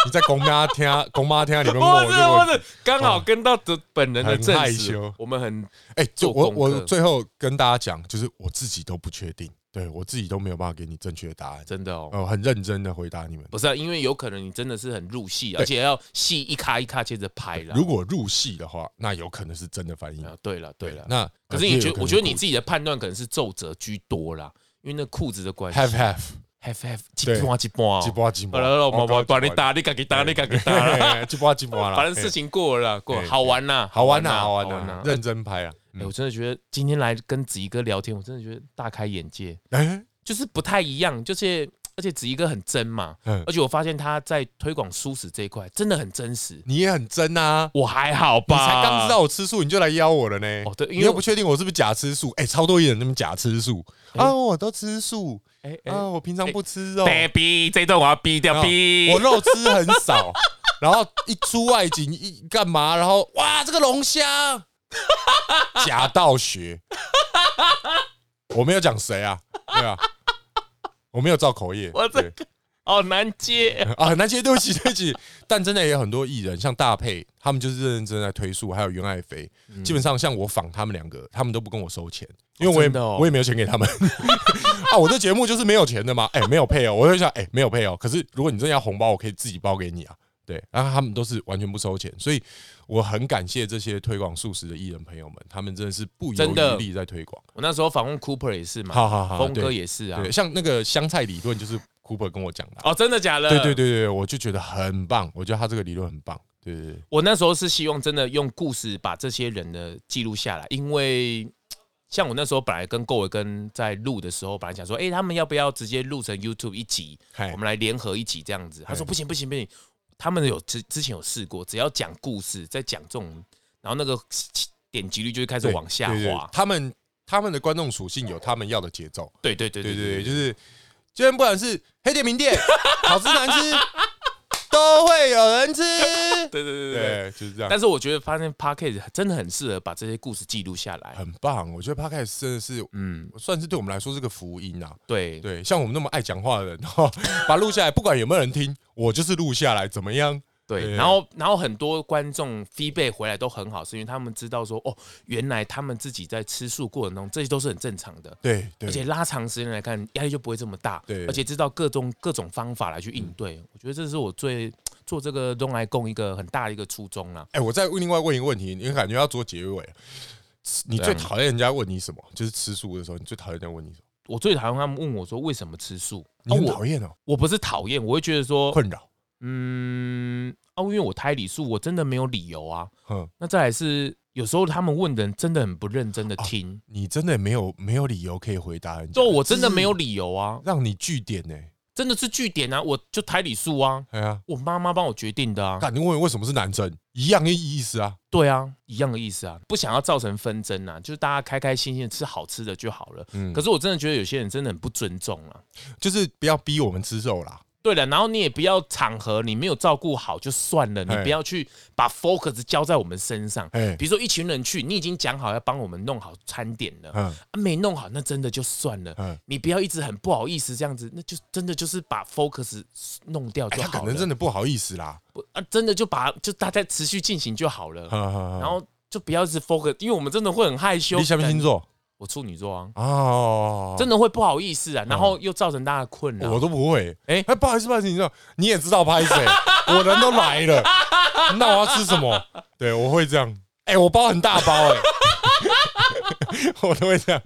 你在公妈听、公妈听里面问我，我是刚好跟到的本人的证实，我们很哎，就我我最后跟大家讲，就是我自己都不确定。对我自己都没有办法给你正确的答案，真的哦，呃，很认真的回答你们。不是啊，因为有可能你真的是很入戏，而且要戏一卡一卡接着拍了。如果入戏的话，那有可能是真的反应。对了，对了，那可是你觉得？我觉得你自己的判断可能是皱褶居多啦，因为那裤子的关系。Have have have have，一波一波，一波一波。来来来，我我帮你打，你赶紧打，你赶紧打，一波一波了。反正事情过了，过好玩呐，好玩呐，好玩呐，认真拍啊！哎，我真的觉得今天来跟子怡哥聊天，我真的觉得大开眼界。哎。就是不太一样，就是而且子怡哥很真嘛，嗯，而且我发现他在推广蔬食这一块真的很真实。你也很真啊，我还好吧？你才刚知道我吃素，你就来邀我了呢？哦，对，你又不确定我是不是假吃素？哎，超多艺人那么假吃素啊，我都吃素，哎啊，我平常不吃肉。Baby，这段我要逼掉，逼我肉吃很少，然后一出外景一干嘛？然后哇，这个龙虾 假道学，我没有讲谁啊，对啊。我没有造口业，我这个好难接啊，很难接，对不起，对不起。但真的也有很多艺人，像大佩，他们就是认认真真在推素，还有袁爱妃，基本上像我仿他们两个，他们都不跟我收钱，因为我也我也没有钱给他们 啊。我这节目就是没有钱的嘛，哎，没有配哦，我就想，哎，没有配哦。可是如果你真的要红包，我可以自己包给你啊。对，然后他们都是完全不收钱，所以我很感谢这些推广素食的艺人朋友们，他们真的是不遗余力在推广。我那时候访问 Cooper 也是嘛，好好好，峰哥也是啊，对，像那个香菜理论就是 Cooper 跟我讲的。哦，真的假的？对对对对，我就觉得很棒，我觉得他这个理论很棒。对对对，我那时候是希望真的用故事把这些人的记录下来，因为 像我那时候本来跟郭伟跟在录的时候，本来想说，哎，他们要不要直接录成 YouTube 一集，我们来联合一集这样子？他说不行不行不行。他们有之之前有试过，只要讲故事，在讲这种，然后那个点击率就会开始往下滑。他们他们的观众属性有他们要的节奏。对对对对对，就是今天不管是黑店名店，好吃难吃。都会有人吃，对对对对，就是这样。但是我觉得发现 Podcast 真的很适合把这些故事记录下来，很棒。我觉得 Podcast 真的是，嗯，算是对我们来说是个福音啊。对对，像我们那么爱讲话的人，把录下来，不管有没有人听，我就是录下来，怎么样？对，然后然后很多观众 feedback 回来都很好，是因为他们知道说，哦，原来他们自己在吃素过程中，这些都是很正常的。对，对而且拉长时间来看，压力就不会这么大。对，而且知道各种各种方法来去应对。我觉得这是我最做这个东来供一个很大的一个初衷啦。哎，我再问另外问一个问题，你感觉要做结尾？你最讨厌人家问你什么？就是吃素的时候，你最讨厌人家问你什么？我最讨厌他们问我说为什么吃素？你很讨厌哦？我不是讨厌，我会觉得说困扰。嗯。啊，因为我胎里素，我真的没有理由啊。嗯，那再来是有时候他们问的人真的很不认真的听，你真的没有没有理由可以回答。就我真的没有理由啊，让你据点呢？真的是据点啊，我就胎里素啊。哎呀，我妈妈帮我决定的啊。那你问为什么是男生，一样的意思啊？对啊，一样的意思啊，不想要造成纷争啊，就是大家开开心心的吃好吃的就好了。嗯，可是我真的觉得有些人真的很不尊重啊，就是不要逼我们吃肉啦。对了，然后你也不要场合，你没有照顾好就算了，你不要去把 focus 交在我们身上。比如说一群人去，你已经讲好要帮我们弄好餐点了，啊，没弄好，那真的就算了。你不要一直很不好意思这样子，那就真的就是把 focus 弄掉就好了。他可能真的不好意思啦，不啊，真的就把就大家持续进行就好了。然后就不要一直 focus，因为我们真的会很害羞。你什么星座？我处女座啊。哦，真的会不好意思啊，然后又造成大家的困扰。我都不会。哎，哎不好意思，不好意思，你知道，你也知道拍谁？我人都来了，那我要吃什么？对，我会这样。哎，我包很大包，哎，我都会这样。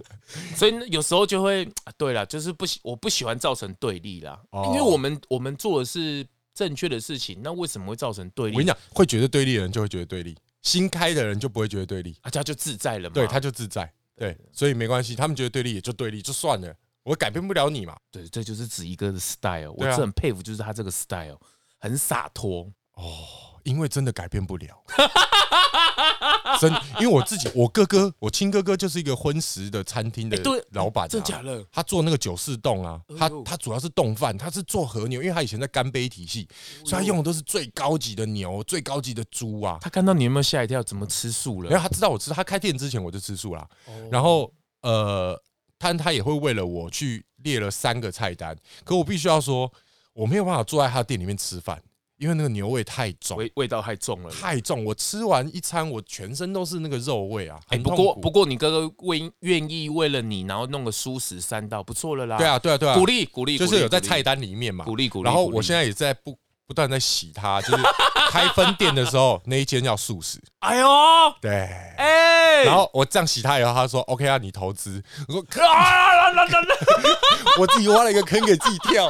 所以有时候就会，对了，就是不喜，我不喜欢造成对立啦，因为我们我们做的是正确的事情，那为什么会造成对立？我跟你讲，会觉得对立的人就会觉得对立。新开的人就不会觉得对立，啊，他就自在了嘛。对，他就自在，对，所以没关系。他们觉得对立也就对立，就算了，我改变不了你嘛。对，这就是子怡哥的 style，我是很佩服，就是他这个 style 很洒脱哦。因为真的改变不了，真因为我自己，我哥哥，我亲哥哥就是一个荤食的餐厅的老板，真假的？他做那个九四冻啊，他他主要是冻饭，他是做和牛，因为他以前在干杯体系，所以他用的都是最高级的牛，最高级的猪啊。他看到你有没有吓一跳？怎么吃素了？因为他知道我吃，他开店之前我就吃素啦。然后呃，他他也会为了我去列了三个菜单，可我必须要说，我没有办法坐在他店里面吃饭。因为那个牛味太重，味味道太重了，太重。我吃完一餐，我全身都是那个肉味啊。哎，不过不过，你哥哥为愿意为了你，然后弄个素食三道，不错了啦。对啊，对啊，对啊，鼓励鼓励，就是有在菜单里面嘛，鼓励鼓励。然后我现在也在不不断在洗它，就是开分店的时候，那一间要素食。哎呦，对，哎，然后我这样洗它以后，他说 OK 啊，你投资。我说 啊，我自己挖了一个坑给自己跳。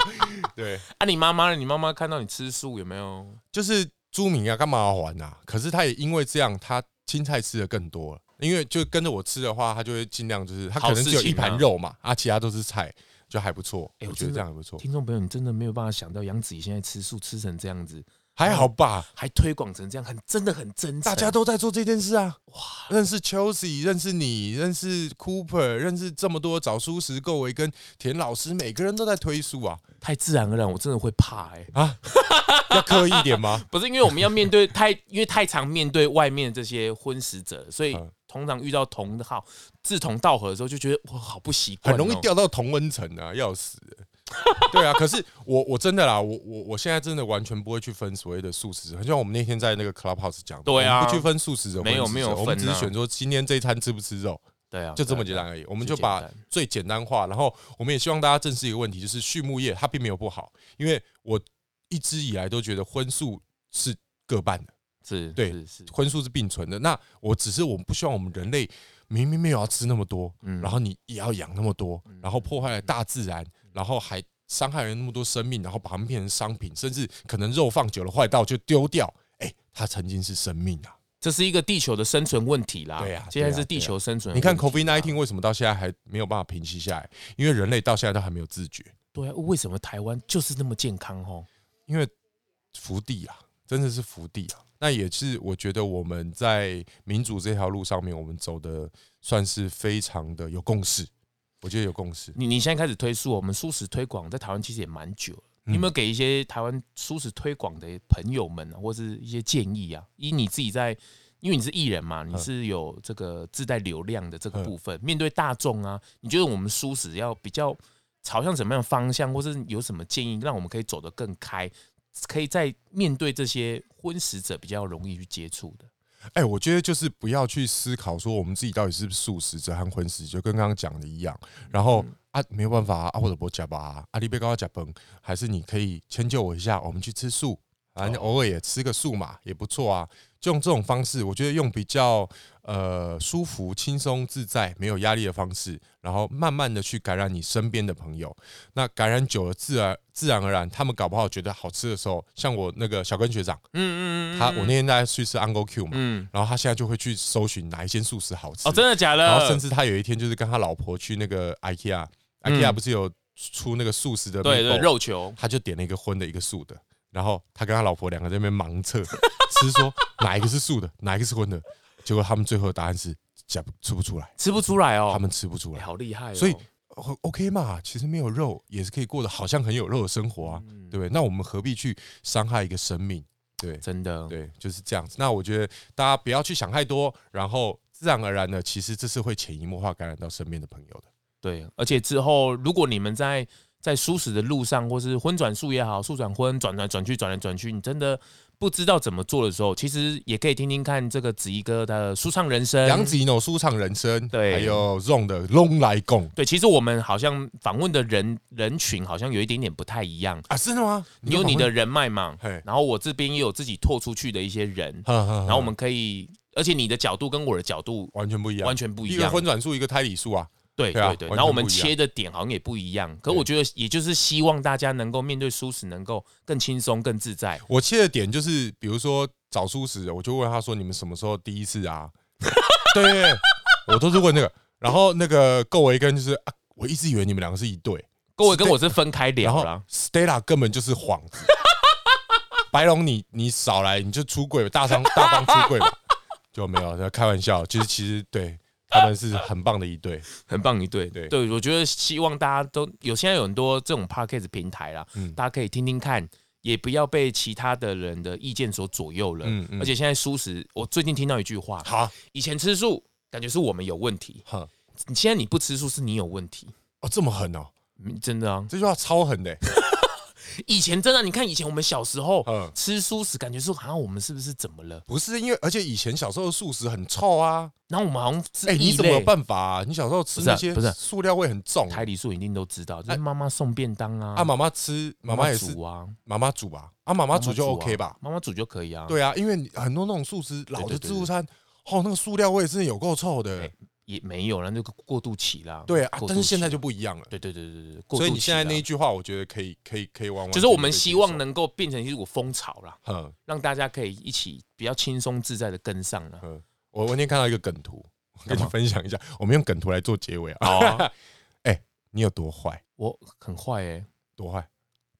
对啊，你妈妈呢？你妈妈看到你吃素有没有？就是朱明啊，干嘛要还啊？可是他也因为这样，他青菜吃的更多了。因为就跟着我吃的话，他就会尽量就是他可能只有一盘肉嘛，啊，其他都是菜，就还不错。哎，我觉得这样还不错。听众朋友，你真的没有办法想到杨子怡现在吃素吃成这样子。还好吧，还推广成这样，很真的很真诚。大家都在做这件事啊！哇，认识 Chelsea，认识你，认识 Cooper，认识这么多找蔬食够维跟田老师，每个人都在推书啊！太自然而然，我真的会怕哎、欸、啊！要刻意一点吗？不是，因为我们要面对太，因为太常面对外面这些婚食者，所以通常遇到同号志同道合的时候，就觉得哇，好不习惯、喔，很容易掉到同温层啊，要死！对啊，可是我我真的啦，我我我现在真的完全不会去分所谓的素食者，很像我们那天在那个 Clubhouse 讲的，对啊，不去分素食者，没有没有我们只是选说今天这一餐吃不吃肉，对啊，就这么简单而已。我们就把最简单化，然后我们也希望大家正视一个问题，就是畜牧业它并没有不好，因为我一直以来都觉得荤素是各半的，是对，荤素是并存的。那我只是我们不希望我们人类明明没有要吃那么多，然后你也要养那么多，然后破坏了大自然。然后还伤害了那么多生命，然后把它们变成商品，甚至可能肉放久了坏掉就丢掉。哎，它曾经是生命啊！这是一个地球的生存问题啦。对呀，现在是地球生存。你看 COVID-19 为什么到现在还没有办法平息下来？因为人类到现在都还没有自觉。对啊，为什么台湾就是那么健康？哦，因为福地啊，真的是福地啊。那也是我觉得我们在民主这条路上面，我们走的算是非常的有共识。我觉得有共识。你你现在开始推素，我们素食推广在台湾其实也蛮久了。你有没有给一些台湾素食推广的朋友们，或是一些建议啊？以你自己在，因为你是艺人嘛，你是有这个自带流量的这个部分，面对大众啊，你觉得我们素食要比较朝向什么样的方向，或是有什么建议，让我们可以走得更开，可以在面对这些荤食者比较容易去接触的？哎，我觉得就是不要去思考说我们自己到底是不是素食者和荤食，就跟刚刚讲的一样。然后啊，没有办法啊，或者不加吧，啊，你别跟我加崩，还是你可以迁就我一下，我们去吃素，啊，偶尔也吃个素嘛，也不错啊。就用这种方式，我觉得用比较呃舒服、轻松、自在、没有压力的方式，然后慢慢的去感染你身边的朋友。那感染久了，自然自然而然，他们搞不好觉得好吃的时候，像我那个小根学长，嗯嗯嗯，他我那天在去吃 Uncle Q 嘛，嗯，然后他现在就会去搜寻哪一间素食好吃。哦，真的假的？然后甚至他有一天就是跟他老婆去那个 IKEA，IKEA 不是有出那个素食的对对肉球，他就点了一个荤的，一个素的。然后他跟他老婆两个在那边盲测，吃说哪一个是素的，哪一个是荤的，结果他们最后的答案是讲吃不出来，吃不出来哦，他们吃不出来，好厉害哦。所以 OK 嘛，其实没有肉也是可以过得好像很有肉的生活啊，对不对？那我们何必去伤害一个生命？对，真的，对，就是这样子。那我觉得大家不要去想太多，然后自然而然的，其实这是会潜移默化感染到身边的朋友的。对，而且之后如果你们在。在舒适的路上，或是荤转素也好，素转荤，转来转去，转来转去，你真的。不知道怎么做的时候，其实也可以听听看这个子怡哥的舒畅人生，杨子怡那舒畅人生，对，还有 ZONG 的咙来共，对，其实我们好像访问的人人群好像有一点点不太一样啊，是的吗？你有你的人脉嘛，然后我这边也有自己拓出去的一些人，然后我们可以，而且你的角度跟我的角度完全不一样，完全不一样，一个荤转素，一个胎里素啊。对对对，然后我们切的点好像也不一样，可我觉得也就是希望大家能够面对舒适能够更轻松、更自在。我切的点就是，比如说找舒适，我就问他说：“你们什么时候第一次啊？” 对，我都是问那个。然后那个够维根就是啊，我一直以为你们两个是一对，够维跟我是分开聊了。Stella 根本就是幌子，白龙你你少来你就出柜，大方大方出柜吧，就没有在开玩笑。就是其实对。他们是很棒的一对，很棒一对。对对，我觉得希望大家都有，现在有很多这种 podcast 平台啦，嗯，大家可以听听看，也不要被其他的人的意见所左右了。嗯嗯。而且现在素食，我最近听到一句话，好，以前吃素感觉是我们有问题，哈，你现在你不吃素是你有问题。哦，这么狠哦，真的啊，这句话超狠的。以前真的，你看以前我们小时候吃素食，感觉是好像我们是不是怎么了？不是因为，而且以前小时候的素食很臭啊。然后我们好像哎，你怎么有办法啊？你小时候吃那些不是塑料味很重？台里素一定都知道，就是妈妈送便当啊。啊，妈妈吃，妈妈也是啊，妈妈煮吧，啊，妈妈煮就 OK 吧？妈妈煮就可以啊。对啊，因为很多那种素食老的自助餐，哦，那个塑料味真的有够臭的。也没有了，那个过渡期啦。对啊，但是现在就不一样了。对对对对对，所以你现在那一句话，我觉得可以可以可以往。就是我们希望能够变成一股风潮啦，嗯，让大家可以一起比较轻松自在的跟上了。嗯，我今天看到一个梗图，跟你分享一下。我们用梗图来做结尾啊。好 啊。哎，你有多坏？我很坏哎，多坏？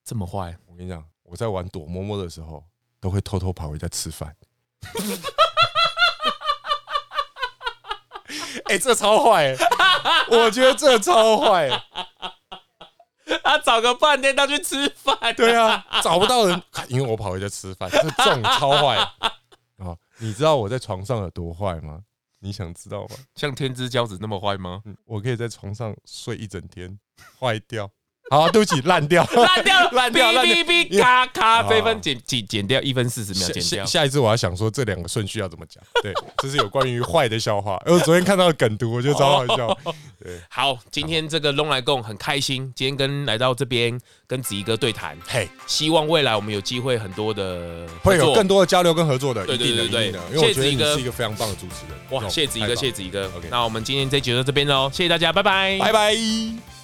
这么坏？我跟你讲，我在玩躲摸摸的时候，都会偷偷跑回家吃饭。哎、欸，这超坏！我觉得这超坏。他找个半天，他去吃饭。对啊，找不到人，因为我跑回家吃饭。这种超坏啊！你知道我在床上有多坏吗？你想知道吗？像天之骄子那么坏吗？我可以在床上睡一整天，坏掉。好，对不起，烂掉，烂掉，烂掉，哔哔哔，咔咔，这分剪剪剪掉一分四十秒，剪掉。下一次我要想说这两个顺序要怎么讲？对，这是有关于坏的笑话。我昨天看到的梗图，我觉得超好笑。对，好，今天这个龙来共很开心，今天跟来到这边跟子怡哥对谈，嘿，希望未来我们有机会很多的会有更多的交流跟合作的，对对对对，因为谢谢子怡哥是一个非常棒的主持人。哇，谢谢子怡哥，谢谢子怡哥。那我们今天这集就到这边喽，谢谢大家，拜拜，拜拜。